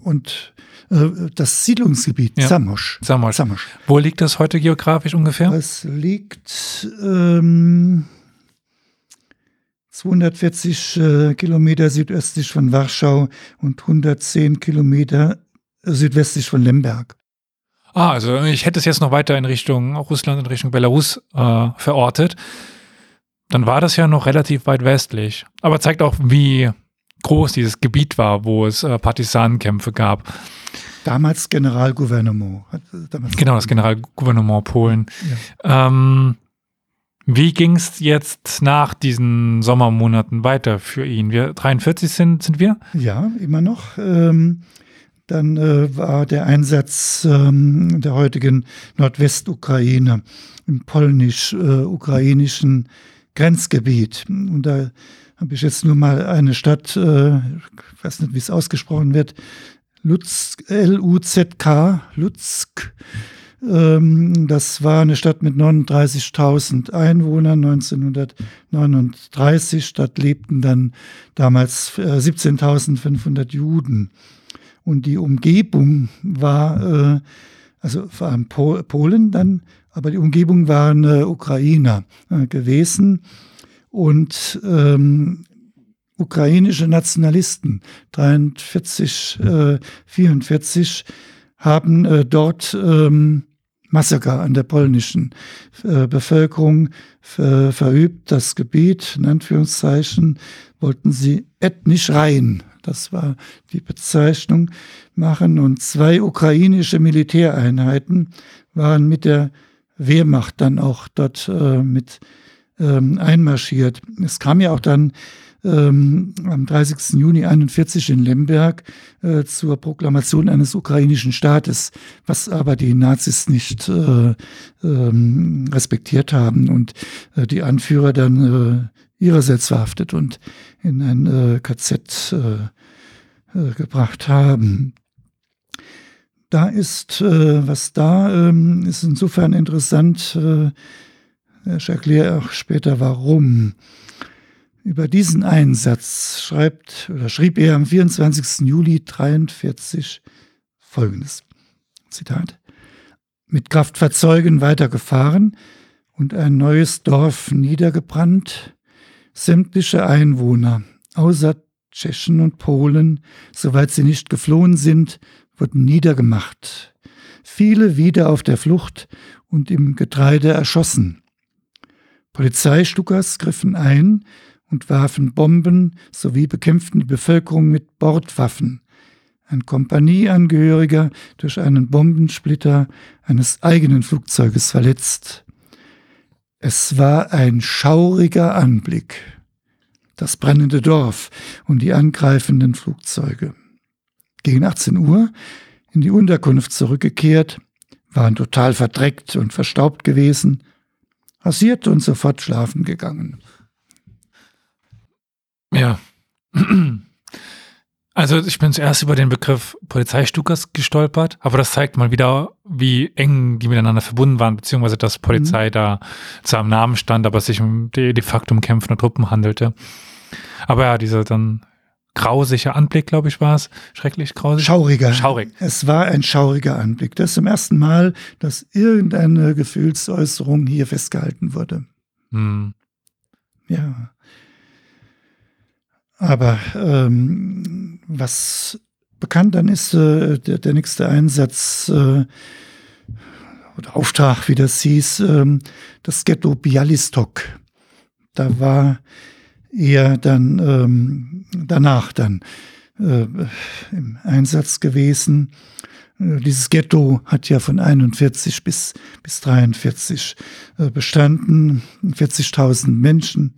und äh, das Siedlungsgebiet ja. Zamosch. Zamosch. Zamosch. Wo liegt das heute geografisch ungefähr? Es liegt ähm, 240 äh, Kilometer südöstlich von Warschau und 110 Kilometer südwestlich von Lemberg. Ah, also ich hätte es jetzt noch weiter in Richtung Russland, in Richtung Belarus äh, verortet. Dann war das ja noch relativ weit westlich. Aber zeigt auch, wie groß dieses Gebiet war, wo es äh, Partisanenkämpfe gab. Damals Generalgouvernement. Damals genau, das Generalgouvernement Polen. Ja. Ähm, wie ging es jetzt nach diesen Sommermonaten weiter für ihn? Wir 43 sind, sind wir? Ja, immer noch. Ähm, dann äh, war der Einsatz ähm, der heutigen Nordwestukraine im polnisch-ukrainischen Grenzgebiet. Und da habe ich jetzt nur mal eine Stadt, äh, ich weiß nicht, wie es ausgesprochen wird, Luzk, L-U-Z-K, Luzk. Ähm, das war eine Stadt mit 39.000 Einwohnern 1939. Dort lebten dann damals äh, 17.500 Juden. Und die Umgebung war, äh, also vor allem Pol Polen dann, aber die Umgebung waren äh, Ukrainer äh, gewesen. Und ähm, ukrainische Nationalisten 43, äh, 44 haben äh, dort ähm, Massaker an der polnischen äh, Bevölkerung ver verübt. Das Gebiet, in Anführungszeichen, wollten sie ethnisch rein. Das war die Bezeichnung machen. Und zwei ukrainische Militäreinheiten waren mit der Wehrmacht dann auch dort äh, mit ähm, einmarschiert. Es kam ja auch dann ähm, am 30. Juni 41 in Lemberg äh, zur Proklamation eines ukrainischen Staates, was aber die Nazis nicht äh, ähm, respektiert haben und äh, die Anführer dann äh, ihrerseits verhaftet und in ein äh, KZ äh, gebracht haben. Da ist, was da ähm, ist insofern interessant, ich erkläre auch später warum. Über diesen Einsatz schreibt oder schrieb er am 24. Juli 43 folgendes. Zitat. Mit Kraftfahrzeugen weitergefahren und ein neues Dorf niedergebrannt, sämtliche Einwohner, außer Tschechen und Polen, soweit sie nicht geflohen sind, wurden niedergemacht. Viele wieder auf der Flucht und im Getreide erschossen. Polizeistuckers griffen ein und warfen Bomben sowie bekämpften die Bevölkerung mit Bordwaffen. Ein Kompanieangehöriger durch einen Bombensplitter eines eigenen Flugzeuges verletzt. Es war ein schauriger Anblick. Das brennende Dorf und die angreifenden Flugzeuge. Gegen 18 Uhr in die Unterkunft zurückgekehrt, waren total verdreckt und verstaubt gewesen, rasiert und sofort schlafen gegangen. Ja. Also ich bin zuerst über den Begriff Polizeistuckers gestolpert, aber das zeigt mal wieder, wie eng die miteinander verbunden waren, beziehungsweise dass Polizei mhm. da zu einem Namen stand, aber es sich um de, de facto um kämpfende Truppen handelte. Aber ja, dieser dann grausige Anblick, glaube ich, war es. Schrecklich grausig. Schauriger. Schaurig. Es war ein schauriger Anblick. Das ist zum ersten Mal, dass irgendeine Gefühlsäußerung hier festgehalten wurde. Hm. Ja. Aber ähm, was bekannt dann ist, äh, der, der, nächste Einsatz äh, oder Auftrag, wie das hieß, äh, das Ghetto Bialystok. Da war er dann ähm, danach dann äh, im Einsatz gewesen. Äh, dieses Ghetto hat ja von 41 bis, bis 43 äh, bestanden, 40.000 Menschen.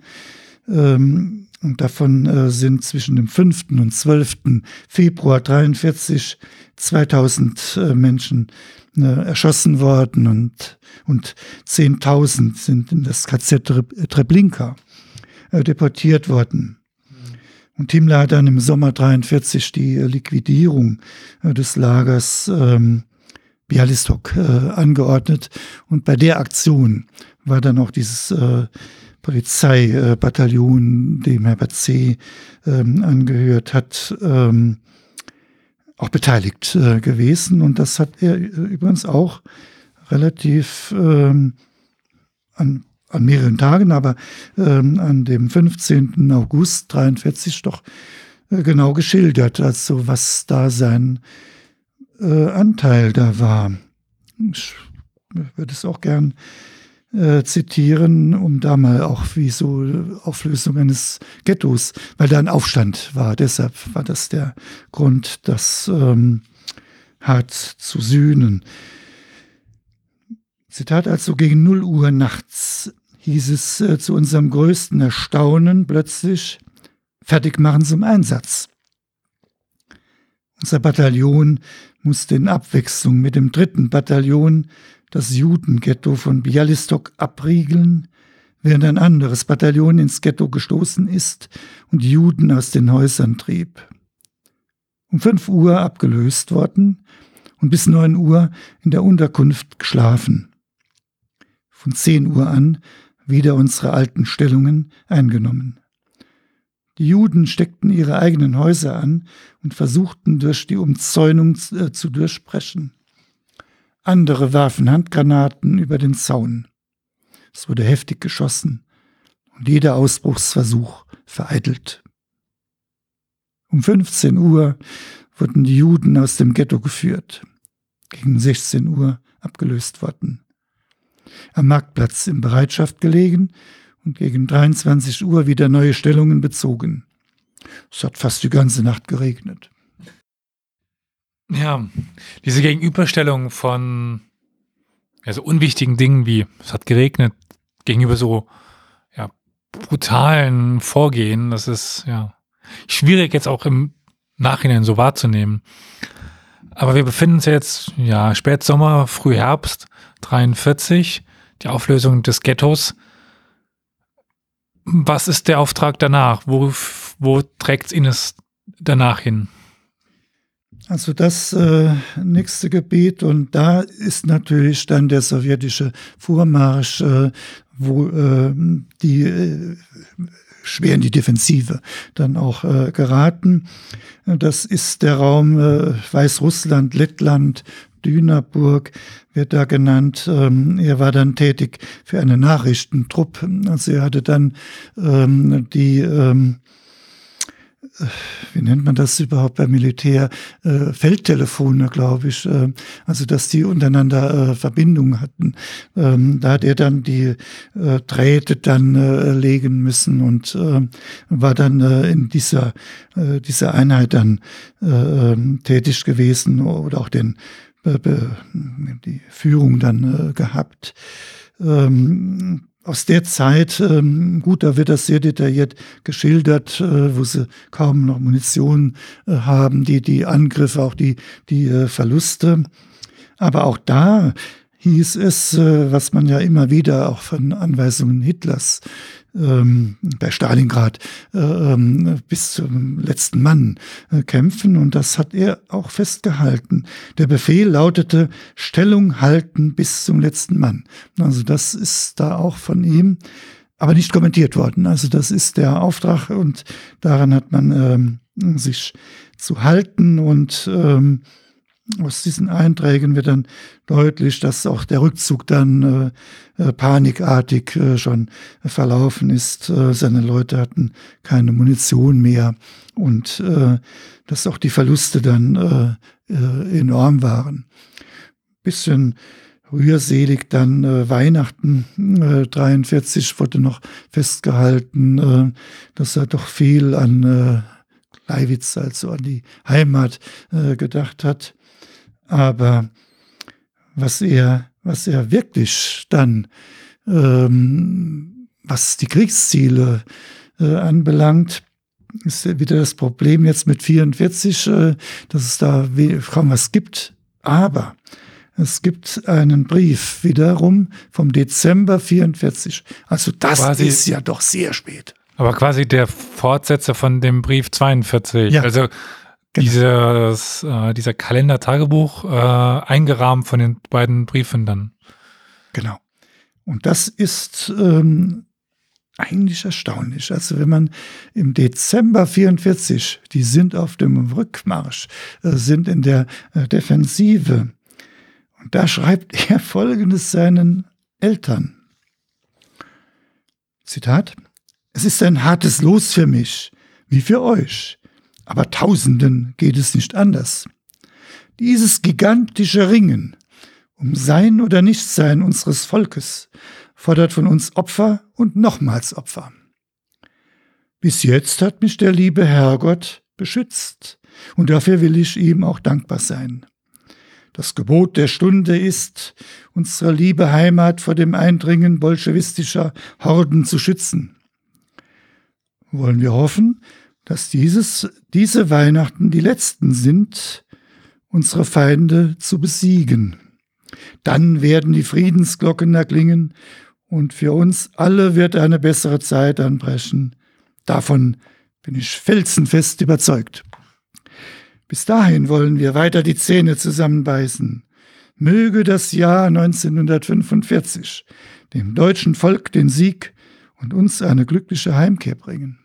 Ähm, und davon äh, sind zwischen dem 5. und 12. Februar 43 2000 äh, Menschen äh, erschossen worden und, und 10.000 sind in das KZ Treblinka äh, deportiert worden. Und Himmler hat dann im Sommer 43 die äh, Liquidierung äh, des Lagers ähm, Bialystok angeordnet. Und bei der Aktion war dann auch dieses Polizeibataillon, dem Herbert C. Ähm, angehört hat, ähm, auch beteiligt äh, gewesen. Und das hat er übrigens auch relativ ähm, an, an mehreren Tagen, aber ähm, an dem 15. August 43 doch äh, genau geschildert, also was da sein äh, Anteil da war. Ich würde es auch gern äh, zitieren, um da mal auch wie so Auflösung eines Ghettos, weil da ein Aufstand war. Deshalb war das der Grund, das ähm, hart zu sühnen. Zitat also gegen 0 Uhr nachts hieß es äh, zu unserem größten Erstaunen plötzlich, fertig machen zum Einsatz. Unser Bataillon musste in Abwechslung mit dem dritten Bataillon das Judenghetto von Bialystok abriegeln, während ein anderes Bataillon ins Ghetto gestoßen ist und Juden aus den Häusern trieb. Um fünf Uhr abgelöst worden und bis neun Uhr in der Unterkunft geschlafen. Von zehn Uhr an wieder unsere alten Stellungen eingenommen. Die Juden steckten ihre eigenen Häuser an und versuchten durch die Umzäunung äh, zu durchbrechen. Andere warfen Handgranaten über den Zaun. Es wurde heftig geschossen und jeder Ausbruchsversuch vereitelt. Um 15 Uhr wurden die Juden aus dem Ghetto geführt. Gegen 16 Uhr abgelöst worden. Am Marktplatz in Bereitschaft gelegen und gegen 23 Uhr wieder neue Stellungen bezogen. Es hat fast die ganze Nacht geregnet. Ja, diese Gegenüberstellung von also unwichtigen Dingen wie es hat geregnet gegenüber so ja, brutalen Vorgehen, das ist ja schwierig jetzt auch im Nachhinein so wahrzunehmen. Aber wir befinden uns jetzt, ja, Spätsommer, Frühherbst 43, die Auflösung des Ghettos. Was ist der Auftrag danach? Wo, wo trägt es Ihnen danach hin? Also das äh, nächste Gebiet und da ist natürlich dann der sowjetische Vormarsch, äh, wo äh, die äh, schwer in die Defensive dann auch äh, geraten. Das ist der Raum äh, Weißrussland, Lettland, Dünaburg wird da genannt. Ähm, er war dann tätig für eine Nachrichtentruppe. Also er hatte dann ähm, die ähm, wie nennt man das überhaupt beim Militär, äh, Feldtelefone, glaube ich, äh, also dass die untereinander äh, Verbindungen hatten. Ähm, da hat er dann die äh, Drähte dann äh, legen müssen und äh, war dann äh, in dieser, äh, dieser Einheit dann äh, ähm, tätig gewesen oder auch den, äh, die Führung dann äh, gehabt. Ähm, aus der Zeit, ähm, gut, da wird das sehr detailliert geschildert, äh, wo sie kaum noch Munition äh, haben, die, die Angriffe, auch die, die äh, Verluste. Aber auch da hieß es, äh, was man ja immer wieder auch von Anweisungen Hitlers ähm, bei Stalingrad äh, ähm, bis zum letzten Mann äh, kämpfen. Und das hat er auch festgehalten. Der Befehl lautete Stellung halten bis zum letzten Mann. Also das ist da auch von ihm, aber nicht kommentiert worden. Also das ist der Auftrag und daran hat man ähm, sich zu halten und ähm, aus diesen Einträgen wird dann deutlich, dass auch der Rückzug dann äh, äh, panikartig äh, schon verlaufen ist. Äh, seine Leute hatten keine Munition mehr und äh, dass auch die Verluste dann äh, äh, enorm waren. Bisschen rührselig dann äh, Weihnachten äh, 43 wurde noch festgehalten, äh, dass er doch viel an äh, Leiwitz, also an die Heimat äh, gedacht hat. Aber was er, was er wirklich dann, ähm, was die Kriegsziele äh, anbelangt, ist wieder das Problem jetzt mit 44, äh, dass es da kaum was gibt. Aber es gibt einen Brief wiederum vom Dezember 44. Also das quasi, ist ja doch sehr spät. Aber quasi der Fortsetzer von dem Brief 42. Ja. Also Genau. Dieses, äh, dieser Kalender-Tagebuch äh, eingerahmt von den beiden Briefen dann. Genau. Und das ist ähm, eigentlich erstaunlich. Also wenn man im Dezember 44, die sind auf dem Rückmarsch, äh, sind in der äh, Defensive. Und da schreibt <laughs> er Folgendes seinen Eltern. Zitat. Es ist ein hartes Los für mich, wie für euch. Aber Tausenden geht es nicht anders. Dieses gigantische Ringen um Sein oder Nichtsein unseres Volkes fordert von uns Opfer und nochmals Opfer. Bis jetzt hat mich der liebe Herrgott beschützt, und dafür will ich ihm auch dankbar sein. Das Gebot der Stunde ist, unsere liebe Heimat vor dem Eindringen bolschewistischer Horden zu schützen. Wollen wir hoffen, dass dieses, diese Weihnachten die letzten sind, unsere Feinde zu besiegen. Dann werden die Friedensglocken erklingen und für uns alle wird eine bessere Zeit anbrechen. Davon bin ich felsenfest überzeugt. Bis dahin wollen wir weiter die Zähne zusammenbeißen. Möge das Jahr 1945 dem deutschen Volk den Sieg und uns eine glückliche Heimkehr bringen.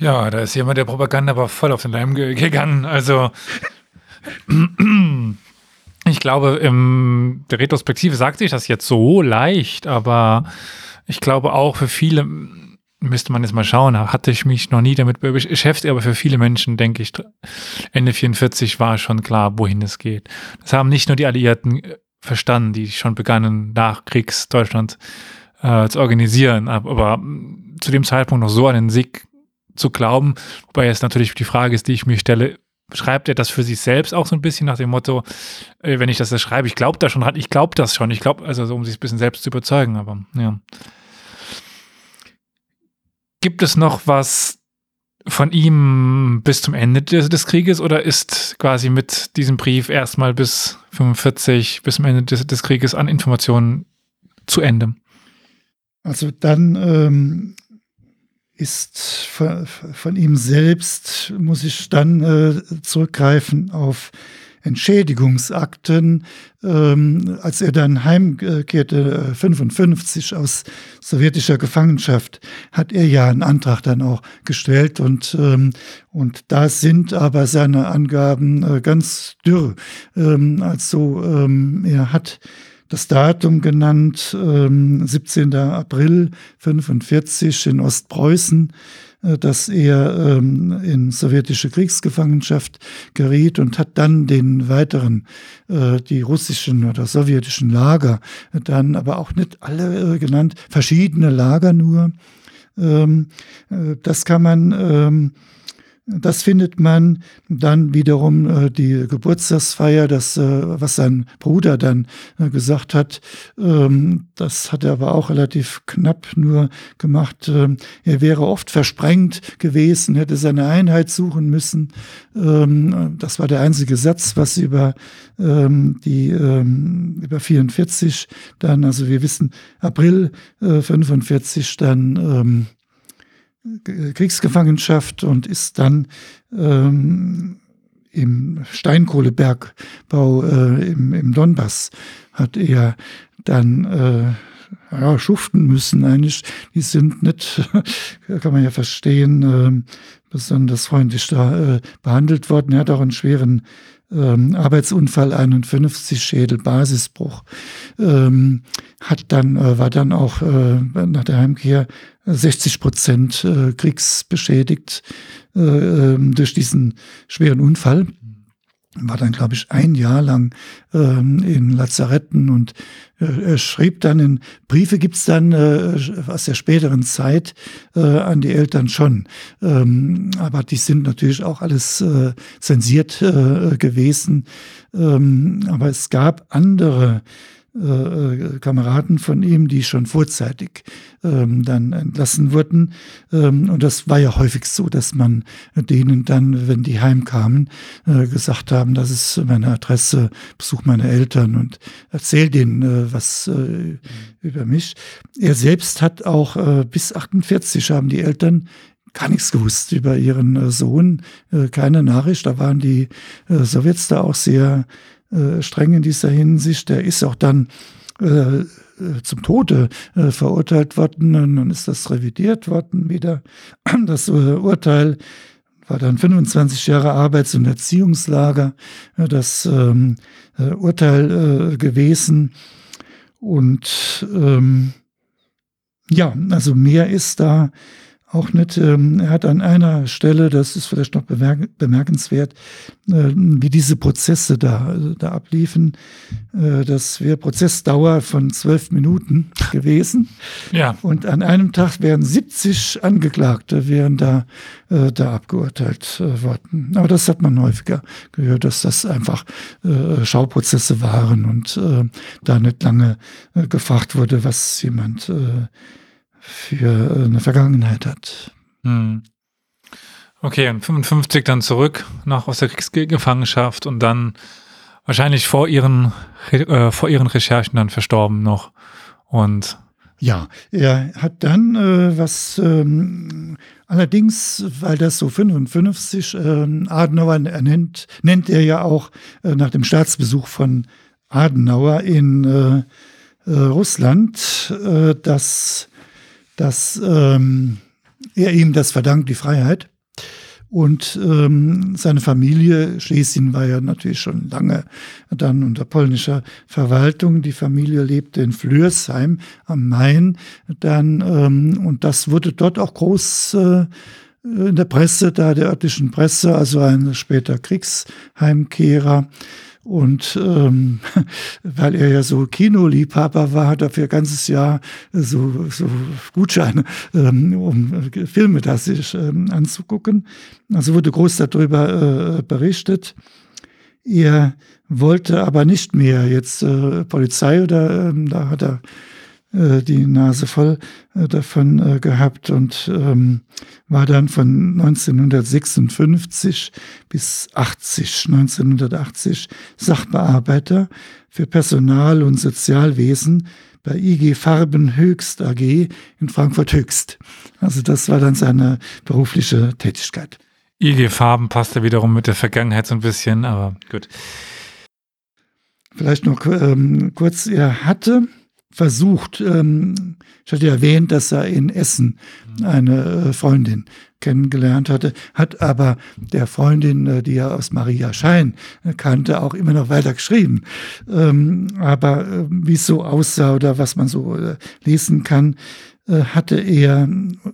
Ja, da ist jemand der Propaganda aber voll auf den Leim ge gegangen. Also <clears throat> ich glaube, in der Retrospektive sagt sich das jetzt so leicht, aber ich glaube auch für viele müsste man jetzt mal schauen, hatte ich mich noch nie damit beschäftigt, aber für viele Menschen, denke ich, Ende 44 war schon klar, wohin es geht. Das haben nicht nur die Alliierten verstanden, die schon begannen, nach Kriegsdeutschland äh, zu organisieren. Aber, aber zu dem Zeitpunkt noch so den Sieg zu glauben, wobei jetzt natürlich die Frage ist, die ich mir stelle, schreibt er das für sich selbst auch so ein bisschen nach dem Motto, äh, wenn ich das, das schreibe, ich glaube da schon, ich glaube das schon, ich glaube, also so, um sich ein bisschen selbst zu überzeugen, aber ja. Gibt es noch was von ihm bis zum Ende des, des, Krieges oder ist quasi mit diesem Brief erstmal bis 45, bis zum Ende des, des Krieges an Informationen zu Ende? Also dann ähm, ist von, von, ihm selbst, muss ich dann äh, zurückgreifen auf Entschädigungsakten, ähm, als er dann heimkehrte, 55 äh, aus sowjetischer Gefangenschaft, hat er ja einen Antrag dann auch gestellt und, ähm, und da sind aber seine Angaben äh, ganz dürr. Ähm, also ähm, er hat das Datum genannt, ähm, 17. April 45 in Ostpreußen äh, dass er ähm, in sowjetische Kriegsgefangenschaft geriet und hat dann den weiteren, äh, die russischen oder sowjetischen Lager, dann aber auch nicht alle äh, genannt, verschiedene Lager nur. Ähm, äh, das kann man ähm, das findet man dann wiederum äh, die Geburtstagsfeier, das, äh, was sein Bruder dann äh, gesagt hat. Ähm, das hat er aber auch relativ knapp nur gemacht. Ähm, er wäre oft versprengt gewesen, hätte seine Einheit suchen müssen. Ähm, das war der einzige Satz, was über ähm, die ähm, über 44 dann, also wir wissen April äh, 45 dann ähm, Kriegsgefangenschaft und ist dann ähm, im Steinkohlebergbau äh, im, im Donbass, hat er dann äh, ja, schuften müssen eigentlich. Die sind nicht, <laughs> kann man ja verstehen, äh, besonders freundlich da äh, behandelt worden. Er hat auch einen schweren ähm, Arbeitsunfall 51, Schädelbasisbruch, ähm, hat dann, äh, war dann auch äh, nach der Heimkehr 60 Prozent äh, kriegsbeschädigt äh, ähm, durch diesen schweren Unfall war dann, glaube ich, ein Jahr lang ähm, in Lazaretten und äh, er schrieb dann in Briefe gibt's dann äh, aus der späteren Zeit äh, an die Eltern schon. Ähm, aber die sind natürlich auch alles äh, zensiert äh, gewesen. Ähm, aber es gab andere äh, äh, Kameraden von ihm, die schon vorzeitig ähm, dann entlassen wurden. Ähm, und das war ja häufig so, dass man denen dann, wenn die heimkamen, äh, gesagt haben, das ist meine Adresse, besuch meine Eltern und erzähl denen äh, was äh, über mich. Er selbst hat auch äh, bis 48 haben die Eltern gar nichts gewusst über ihren Sohn, keine Nachricht. Da waren die Sowjets da auch sehr äh, streng in dieser Hinsicht. Der ist auch dann äh, zum Tode äh, verurteilt worden. Und dann ist das revidiert worden wieder. <clears throat> Das äh, Urteil war dann 25 Jahre Arbeits- und Erziehungslager. Das ähm, äh, Urteil äh, gewesen. Und ähm, ja, also mehr ist da auch nicht. Ähm, er hat an einer Stelle, das ist vielleicht noch bemerkenswert, äh, wie diese Prozesse da, da abliefen. Äh, das wäre Prozessdauer von zwölf Minuten <laughs> gewesen. Ja. Und an einem Tag wären 70 Angeklagte wären da, äh, da abgeurteilt worden. Aber das hat man häufiger gehört, dass das einfach Schauprozesse waren und da nicht lange gefragt wurde, was jemand für äh, eine Vergangenheit hat. Hm. Okay, und 55 dann zurück nach aus der Kriegsgefangenschaft und dann wahrscheinlich vor ihren, äh, vor ihren Recherchen dann verstorben noch. Und ja, er hat dann äh, was ähm, allerdings, weil das so 55 äh, Adenauer er nennt, nennt er ja auch äh, nach dem Staatsbesuch von Adenauer in äh, äh, Russland, äh, dass dass ähm, er ihm das verdankt, die Freiheit. Und ähm, seine Familie, Schlesien war ja natürlich schon lange dann unter polnischer Verwaltung. Die Familie lebte in Flörsheim am Main dann. Ähm, und das wurde dort auch groß äh, in der Presse, da der örtlichen Presse, also ein später Kriegsheimkehrer. Und ähm, <laughs> weil er ja so Kinoliebhaber war, hat er für ein ganzes Jahr so, so Gutscheine, ähm, um äh, Filme da sich ähm, anzugucken. Also wurde groß darüber äh, berichtet. Er wollte aber nicht mehr jetzt äh, Polizei oder ähm, da hat er äh, die Nase voll äh, davon äh, gehabt und ähm, war dann von 1956 bis 80, 1980 Sachbearbeiter für Personal- und Sozialwesen bei IG Farben Höchst AG in Frankfurt Höchst. Also das war dann seine berufliche Tätigkeit. IG Farben passte wiederum mit der Vergangenheit so ein bisschen, aber gut. Vielleicht noch ähm, kurz, er hatte versucht, ähm, ich hatte erwähnt, dass er in Essen eine äh, Freundin kennengelernt hatte, hat aber der Freundin, äh, die er aus Maria Schein kannte, auch immer noch weiter geschrieben. Ähm, aber äh, wie es so aussah oder was man so äh, lesen kann, äh, hatte er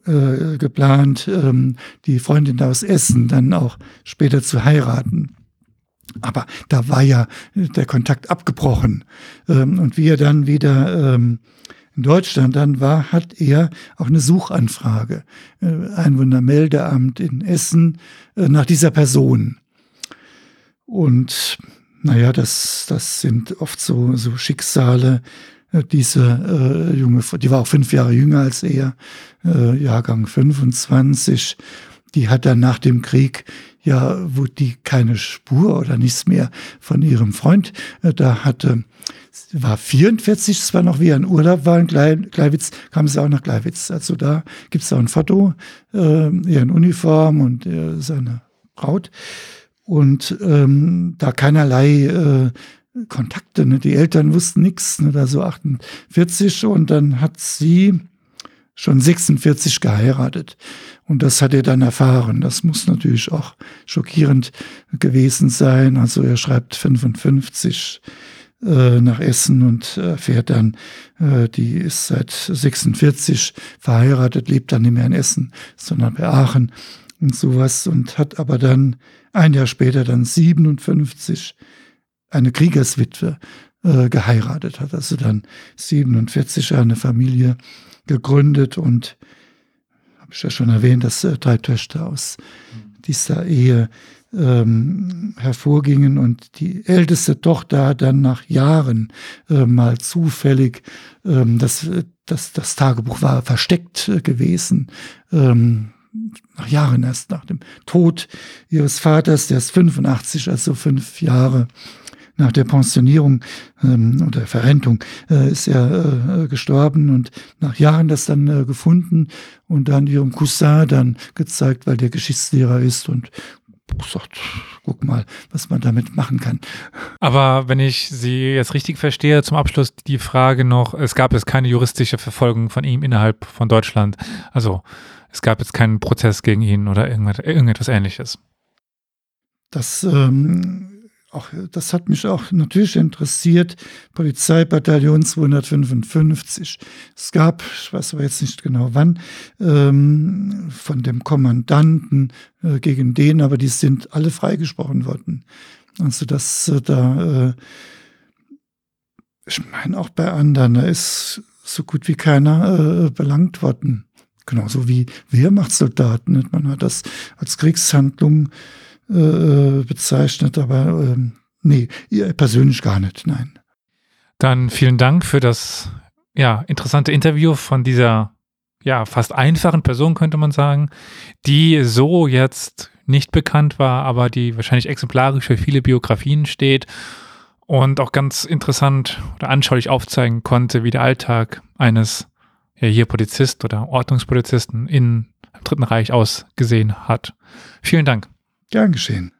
äh, geplant, ähm, die Freundin aus Essen dann auch später zu heiraten. Aber da war ja der Kontakt abgebrochen. Ähm, und wie er dann wieder ähm, in Deutschland dann war, hat er auch eine Suchanfrage, äh, Einwohnermeldeamt in Essen, äh, nach dieser Person. Und naja, das, das sind oft so, so Schicksale. Äh, diese äh, junge, die war auch fünf Jahre jünger als er, äh, Jahrgang 25. Die hat dann nach dem Krieg ja, wo die keine Spur oder nichts mehr von ihrem Freund äh, da hatte. War 44, es war noch wie ein Urlaub war in Gleiwitz, kam sie auch nach Gleiwitz. Also da gibt es auch ein Foto, äh, ihr in Uniform und äh, seine Braut. Und ähm, da keinerlei äh, Kontakte. Ne? Die Eltern wussten nichts, ne? da so 48 und dann hat sie schon 46 geheiratet. Und das hat er dann erfahren. Das muss natürlich auch schockierend gewesen sein. Also er schreibt 55 äh, nach Essen und erfährt dann, äh, die ist seit 46 verheiratet, lebt dann nicht mehr in Essen, sondern bei Aachen und sowas und hat aber dann ein Jahr später dann 57 eine Kriegerswitwe äh, geheiratet, hat also dann 47 eine Familie gegründet und habe ich ja schon erwähnt, dass äh, drei Töchter aus dieser Ehe ähm, hervorgingen und die älteste Tochter hat dann nach Jahren äh, mal zufällig, ähm, das, das, das Tagebuch war versteckt äh, gewesen, ähm, nach Jahren erst nach dem Tod ihres Vaters, der ist 85, also fünf Jahre nach der Pensionierung ähm, oder Verrentung äh, ist er äh, gestorben und nach Jahren das dann äh, gefunden und dann ihrem Cousin dann gezeigt, weil der Geschichtslehrer ist und sagt, guck mal, was man damit machen kann. Aber wenn ich Sie jetzt richtig verstehe, zum Abschluss die Frage noch, es gab jetzt keine juristische Verfolgung von ihm innerhalb von Deutschland. Also es gab jetzt keinen Prozess gegen ihn oder irgendetwas ähnliches. Das ähm, auch, das hat mich auch natürlich interessiert, Polizeibataillon 255. Es gab, ich weiß aber jetzt nicht genau wann, ähm, von dem Kommandanten äh, gegen den, aber die sind alle freigesprochen worden. Also das äh, da, äh, ich meine auch bei anderen, da ist so gut wie keiner äh, belangt worden. Genauso wie Wehrmachtssoldaten. Man hat das als Kriegshandlung äh, bezeichnet, aber ähm, nee, persönlich gar nicht, nein. Dann vielen Dank für das ja, interessante Interview von dieser ja, fast einfachen Person, könnte man sagen, die so jetzt nicht bekannt war, aber die wahrscheinlich exemplarisch für viele Biografien steht und auch ganz interessant oder anschaulich aufzeigen konnte, wie der Alltag eines ja, hier Polizist oder Ordnungspolizisten in, im Dritten Reich ausgesehen hat. Vielen Dank. Gern geschehen.